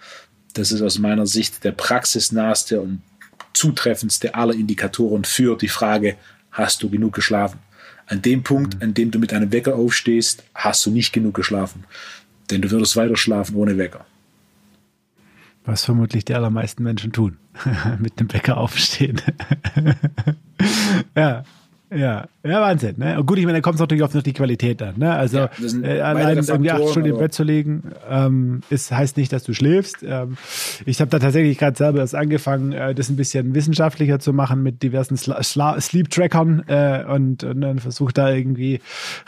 Das ist aus meiner Sicht der praxisnahste und zutreffendste aller Indikatoren für die Frage, hast du genug geschlafen? An dem Punkt, an dem du mit einem Wecker aufstehst, hast du nicht genug geschlafen. Denn du würdest weiter schlafen ohne Wecker. Was vermutlich die allermeisten Menschen tun. mit dem Wecker aufstehen. ja. Ja, ja, Wahnsinn. Ne? Und gut, ich meine, da kommt es natürlich noch die Qualität an. Ne? Also ja, äh, allein irgendwie acht Stunden im Bett zu legen, ähm, ist, heißt nicht, dass du schläfst. Ähm, ich habe da tatsächlich gerade selber erst angefangen, äh, das ein bisschen wissenschaftlicher zu machen mit diversen Sleep-Trackern äh, und, und dann versucht da irgendwie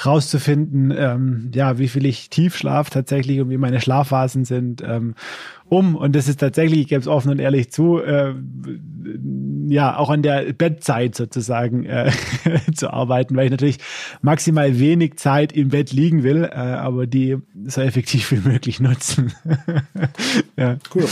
rauszufinden, ähm, ja, wie viel ich tief schlaf tatsächlich und wie meine Schlafphasen sind. Ähm, um, und das ist tatsächlich, ich gebe es offen und ehrlich zu, äh, ja, auch an der Bettzeit sozusagen äh, zu arbeiten, weil ich natürlich maximal wenig Zeit im Bett liegen will, äh, aber die so effektiv wie möglich nutzen. ja. Cool.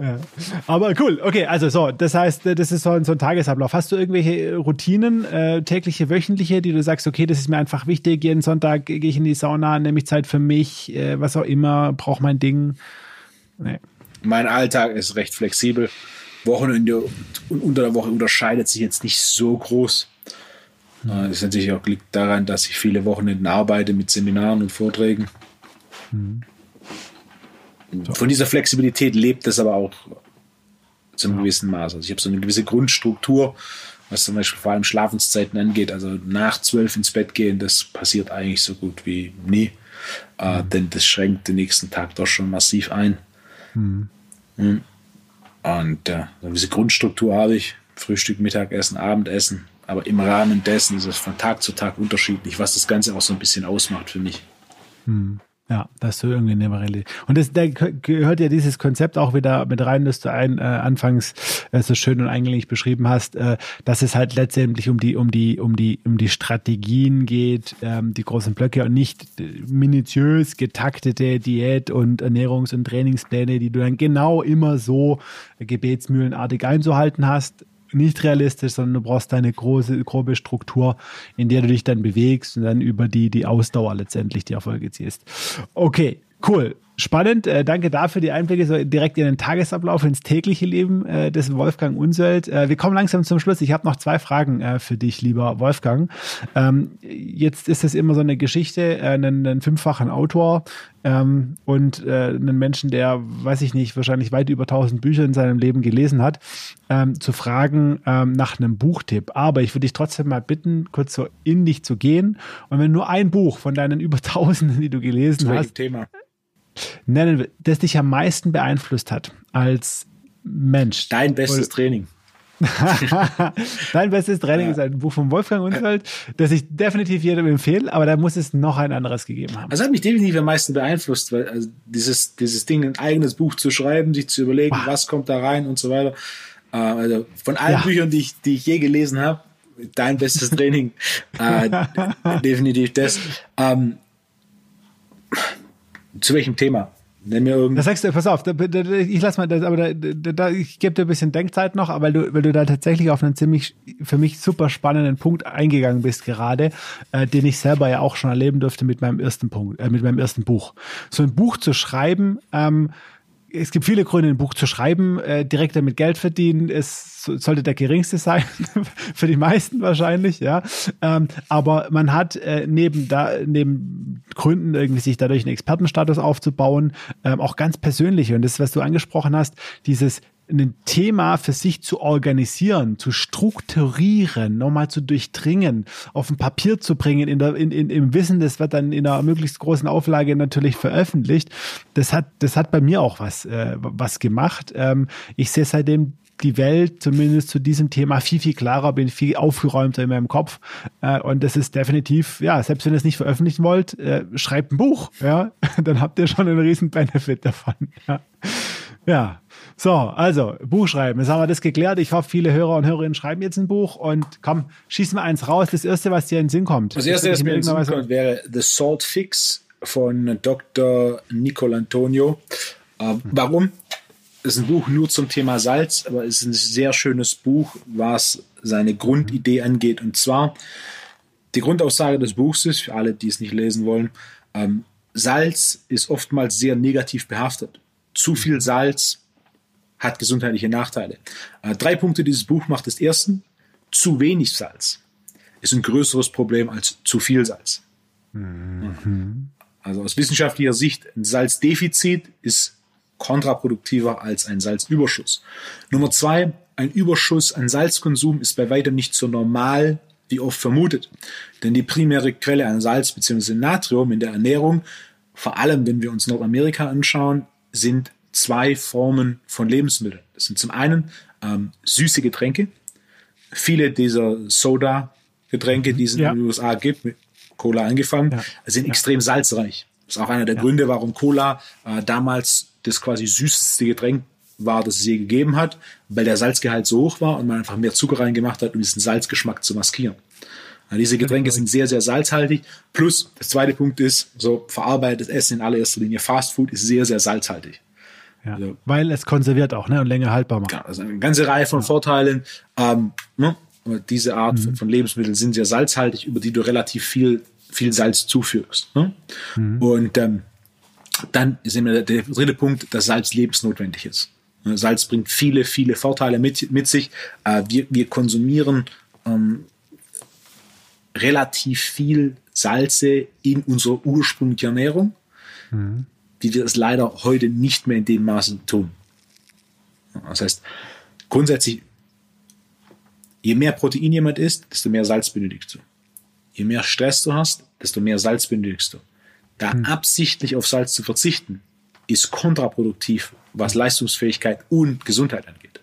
Ja. Aber cool, okay, also so, das heißt, das ist so ein, so ein Tagesablauf. Hast du irgendwelche Routinen, äh, tägliche, wöchentliche, die du sagst, okay, das ist mir einfach wichtig, jeden Sonntag gehe ich in die Sauna, nehme ich Zeit für mich, äh, was auch immer, brauche mein Ding? Nee. Mein Alltag ist recht flexibel. Wochenende und unter der Woche unterscheidet sich jetzt nicht so groß. Mhm. Das ist natürlich auch liegt daran, dass ich viele Wochenenden arbeite mit Seminaren und Vorträgen. Mhm. Von dieser Flexibilität lebt es aber auch zum ja. gewissen Maß. Also ich habe so eine gewisse Grundstruktur, was zum Beispiel vor allem Schlafenszeiten angeht. Also nach zwölf ins Bett gehen, das passiert eigentlich so gut wie nie. Äh, mhm. denn das schränkt den nächsten Tag doch schon massiv ein. Mhm. Und äh, diese Grundstruktur habe ich. Frühstück, Mittagessen, Abendessen. Aber im Rahmen dessen ist es von Tag zu Tag unterschiedlich, was das Ganze auch so ein bisschen ausmacht für mich. Mhm. Ja, das ist irgendwie eine Variante. Und das, da gehört ja dieses Konzept auch wieder mit rein, dass du ein, äh, anfangs äh, so schön und eingängig beschrieben hast, äh, dass es halt letztendlich um die, um die, um die, um die Strategien geht, ähm, die großen Blöcke und nicht minutiös getaktete Diät und Ernährungs- und Trainingspläne, die du dann genau immer so gebetsmühlenartig einzuhalten hast nicht realistisch, sondern du brauchst eine große, grobe Struktur, in der du dich dann bewegst und dann über die, die Ausdauer letztendlich die Erfolge ziehst. Okay, cool. Spannend, äh, danke dafür die Einblicke so direkt in den Tagesablauf, ins tägliche Leben äh, des Wolfgang Unsöld. Äh, wir kommen langsam zum Schluss. Ich habe noch zwei Fragen äh, für dich, lieber Wolfgang. Ähm, jetzt ist es immer so eine Geschichte, äh, einen, einen fünffachen Autor ähm, und äh, einen Menschen, der, weiß ich nicht, wahrscheinlich weit über 1000 Bücher in seinem Leben gelesen hat, ähm, zu fragen ähm, nach einem Buchtipp. Aber ich würde dich trotzdem mal bitten, kurz so in dich zu gehen und wenn nur ein Buch von deinen über 1000, die du gelesen hast, Thema? Nennen will, das dich am meisten beeinflusst hat als Mensch? Dein bestes Training. Dein bestes Training ja. ist ein Buch von Wolfgang Unfeld, das ich definitiv jedem empfehle, aber da muss es noch ein anderes gegeben haben. Also hat mich definitiv am meisten beeinflusst, weil also dieses, dieses Ding, ein eigenes Buch zu schreiben, sich zu überlegen, wow. was kommt da rein und so weiter. Äh, also von allen ja. Büchern, die ich, die ich je gelesen habe, dein bestes Training, äh, definitiv das. Ähm, zu welchem Thema? Nenn mir irgendein. Das sagst du, pass auf, da, da, ich lass mal, das, aber da, ich gebe dir ein bisschen Denkzeit noch, weil du, weil du da tatsächlich auf einen ziemlich für mich super spannenden Punkt eingegangen bist gerade, äh, den ich selber ja auch schon erleben durfte mit meinem ersten Punkt, äh, mit meinem ersten Buch. So ein Buch zu schreiben, ähm, es gibt viele Gründe, ein Buch zu schreiben. Äh, direkt damit Geld verdienen es sollte der geringste sein, für die meisten wahrscheinlich, ja. Ähm, aber man hat äh, neben da neben Gründen irgendwie sich dadurch einen Expertenstatus aufzubauen, ähm, auch ganz persönlich. Und das, was du angesprochen hast, dieses ein Thema für sich zu organisieren, zu strukturieren, nochmal zu durchdringen, auf ein Papier zu bringen, in der, in, in, im Wissen, das wird dann in einer möglichst großen Auflage natürlich veröffentlicht. Das hat, das hat bei mir auch was, äh, was gemacht. Ähm, ich sehe seitdem die Welt zumindest zu diesem Thema viel, viel klarer, bin viel aufgeräumter in meinem Kopf. Äh, und das ist definitiv, ja, selbst wenn ihr es nicht veröffentlichen wollt, äh, schreibt ein Buch, ja, dann habt ihr schon einen riesen Benefit davon. Ja. ja. So, also Buch schreiben. Jetzt haben wir das geklärt. Ich hoffe, viele Hörer und Hörerinnen schreiben jetzt ein Buch und komm, schieß mal eins raus. Das erste, was dir in den Sinn kommt. Das erste, was mir in den Sinn kommt, wäre The Salt Fix von Dr. Nicol Antonio. Äh, warum? Es ist ein Buch nur zum Thema Salz, aber es ist ein sehr schönes Buch, was seine Grundidee angeht. Und zwar, die Grundaussage des Buchs ist, für alle, die es nicht lesen wollen, ähm, Salz ist oftmals sehr negativ behaftet. Zu viel Salz hat gesundheitliche Nachteile. Äh, drei Punkte dieses Buch macht das ersten, zu wenig Salz ist ein größeres Problem als zu viel Salz. Mhm. Also aus wissenschaftlicher Sicht, ein Salzdefizit ist kontraproduktiver als ein Salzüberschuss. Nummer zwei, ein Überschuss an Salzkonsum ist bei weitem nicht so normal wie oft vermutet. Denn die primäre Quelle an Salz bzw. Natrium in der Ernährung, vor allem wenn wir uns Nordamerika anschauen, sind zwei Formen von Lebensmitteln. Das sind zum einen ähm, süße Getränke. Viele dieser Soda-Getränke, die es ja. in den USA gibt, mit Cola angefangen, ja. sind ja. extrem salzreich. Das ist auch einer der Gründe, warum Cola äh, damals das quasi süßeste Getränk war, das es je gegeben hat, weil der Salzgehalt so hoch war und man einfach mehr Zucker reingemacht hat, um diesen Salzgeschmack zu maskieren. Diese Getränke sind sehr, sehr salzhaltig. Plus, der zweite Punkt ist, so verarbeitetes Essen in allererster Linie Fast Food ist sehr, sehr salzhaltig. Ja, also, weil es konserviert auch ne, und länger haltbar macht. Ja, also eine ganze Reihe von ja. Vorteilen. Ähm, ne? Diese Art mhm. von Lebensmitteln sind sehr salzhaltig, über die du relativ viel, viel Salz zuführst. Ne? Mhm. Und ähm, dann ist immer der, der dritte Punkt, dass Salz lebensnotwendig ist. Ne, Salz bringt viele, viele Vorteile mit, mit sich. Äh, wir, wir konsumieren ähm, relativ viel Salze in unserer ursprünglichen Ernährung. Mhm die wir es leider heute nicht mehr in dem Maße tun. Das heißt, grundsätzlich, je mehr Protein jemand isst, desto mehr Salz benötigst du. Je mehr Stress du hast, desto mehr Salz benötigst du. Da hm. absichtlich auf Salz zu verzichten, ist kontraproduktiv, was Leistungsfähigkeit und Gesundheit angeht.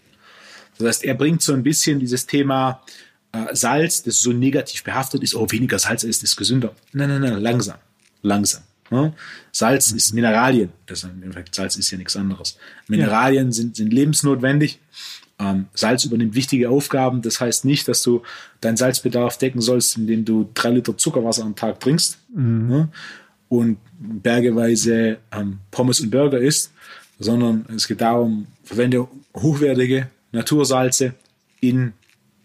Das heißt, er bringt so ein bisschen dieses Thema äh, Salz, das so negativ behaftet ist, oh, weniger Salz ist, ist gesünder. Nein, nein, nein, langsam, langsam. Ne? Salz ist Mineralien. Das ist, im Salz ist ja nichts anderes. Mineralien ja. sind, sind lebensnotwendig. Ähm, Salz übernimmt wichtige Aufgaben. Das heißt nicht, dass du deinen Salzbedarf decken sollst, indem du drei Liter Zuckerwasser am Tag trinkst mhm. ne? und bergeweise ähm, Pommes und Burger isst, sondern es geht darum, verwende hochwertige Natursalze in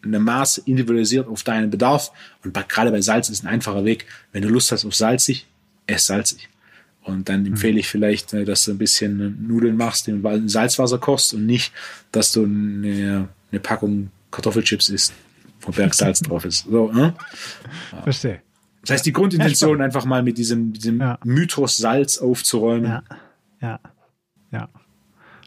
einem Maß individualisiert auf deinen Bedarf. Und gerade bei Salz ist ein einfacher Weg. Wenn du Lust hast auf salzig, ess salzig. Und dann empfehle ich vielleicht, äh, dass du ein bisschen Nudeln machst, in Salzwasser kochst und nicht, dass du eine, eine Packung Kartoffelchips isst, wo Bergsalz drauf ist. So, ne? Verstehe. Das heißt, die Grundintention ja, einfach mal mit diesem, diesem ja. Mythos Salz aufzuräumen. Ja, ja, ja.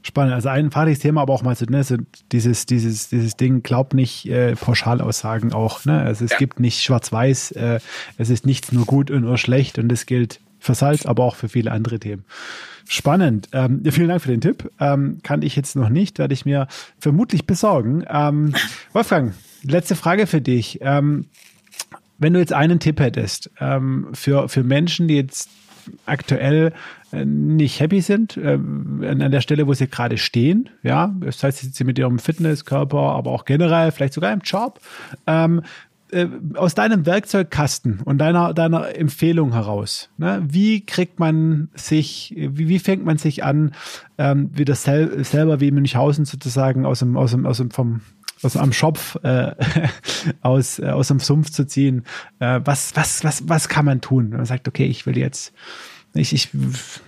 Spannend. Also ein fahrliches Thema, aber auch mal so, ne, so dieses, dieses, dieses Ding, glaub nicht äh, Pauschalaussagen auch. Ne? Also es ja. gibt nicht schwarz-weiß, äh, es ist nichts nur gut und nur schlecht und das gilt für Salz, aber auch für viele andere Themen. Spannend. Ähm, ja, vielen Dank für den Tipp. Ähm, kann ich jetzt noch nicht, werde ich mir vermutlich besorgen. Ähm, Wolfgang, letzte Frage für dich. Ähm, wenn du jetzt einen Tipp hättest ähm, für, für Menschen, die jetzt aktuell nicht happy sind äh, an der Stelle, wo sie gerade stehen. Ja, das heißt, sie mit ihrem Fitnesskörper, aber auch generell, vielleicht sogar im Job. Ähm, äh, aus deinem Werkzeugkasten und deiner, deiner Empfehlung heraus, ne, wie kriegt man sich, wie, wie fängt man sich an, ähm, wieder sel selber wie Münchhausen sozusagen aus dem, aus dem, aus dem vom aus am Schopf äh, aus, äh, aus dem Sumpf zu ziehen. Äh, was, was, was, was kann man tun? Wenn man sagt, okay, ich will jetzt, ich, ich,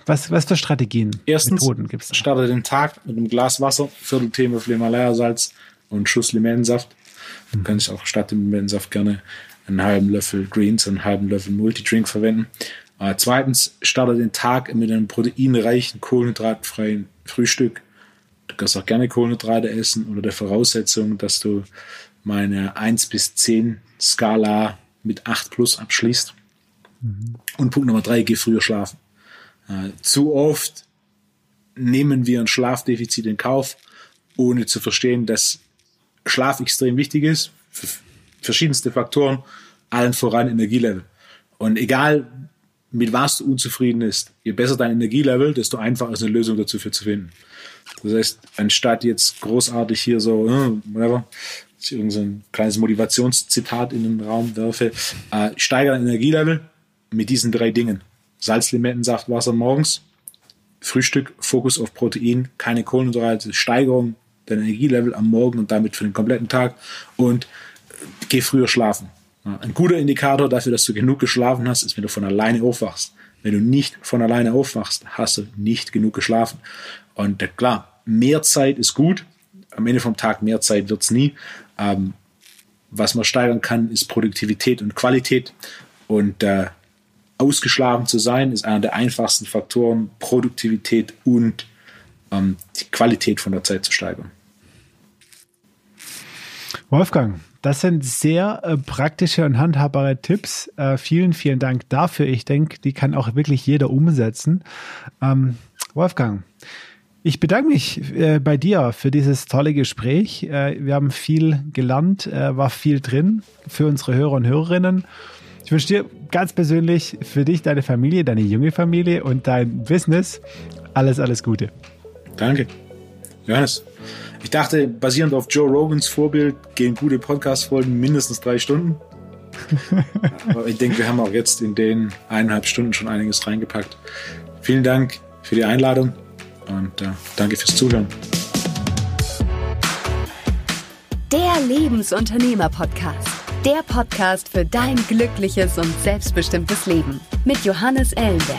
was, was für Strategien, Erstens, Methoden gibt es? Starte den Tag mit einem Glas Wasser, Viertel Teelöffel Himalaya-Salz und Schuss Limettensaft. Du mhm. kannst auch statt dem Limettensaft gerne einen halben Löffel Greens und einen halben Löffel Multidrink verwenden. Äh, zweitens, starte den Tag mit einem proteinreichen, kohlenhydratfreien Frühstück Du kannst auch gerne Kohlenhydrate essen unter der Voraussetzung, dass du meine 1 bis 10 Skala mit 8 plus abschließt. Mhm. Und Punkt Nummer 3, geh früher schlafen. Äh, zu oft nehmen wir ein Schlafdefizit in Kauf, ohne zu verstehen, dass Schlaf extrem wichtig ist. Für verschiedenste Faktoren, allen voran Energielevel. Und egal, mit was du unzufrieden bist, je besser dein Energielevel, desto einfacher ist eine Lösung dazu für zu finden. Das heißt, anstatt jetzt großartig hier so, äh, whatever, ich irgendein kleines Motivationszitat in den Raum werfe, äh, steigere dein Energielevel mit diesen drei Dingen. Salzlimettensaft, Wasser morgens, Frühstück, Fokus auf Protein, keine Kohlenhydrate, Steigerung dein Energielevel am Morgen und damit für den kompletten Tag und geh früher schlafen. Ein guter Indikator dafür, dass du genug geschlafen hast, ist, wenn du von alleine aufwachst. Wenn du nicht von alleine aufwachst, hast du nicht genug geschlafen. Und klar, mehr Zeit ist gut. Am Ende vom Tag mehr Zeit wird es nie. Ähm, was man steigern kann, ist Produktivität und Qualität. Und äh, ausgeschlafen zu sein, ist einer der einfachsten Faktoren, Produktivität und ähm, die Qualität von der Zeit zu steigern. Wolfgang, das sind sehr äh, praktische und handhabbare Tipps. Äh, vielen, vielen Dank dafür. Ich denke, die kann auch wirklich jeder umsetzen. Ähm, Wolfgang, ich bedanke mich äh, bei dir für dieses tolle Gespräch. Äh, wir haben viel gelernt, äh, war viel drin für unsere Hörer und Hörerinnen. Ich wünsche dir ganz persönlich für dich, deine Familie, deine junge Familie und dein Business alles, alles Gute. Danke. Johannes, ich dachte, basierend auf Joe Rogans Vorbild gehen gute Podcast-Folgen mindestens drei Stunden. Aber ich denke, wir haben auch jetzt in den eineinhalb Stunden schon einiges reingepackt. Vielen Dank für die Einladung und äh, danke fürs Zuhören. Der Lebensunternehmer-Podcast. Der Podcast für dein glückliches und selbstbestimmtes Leben mit Johannes Ellenberg.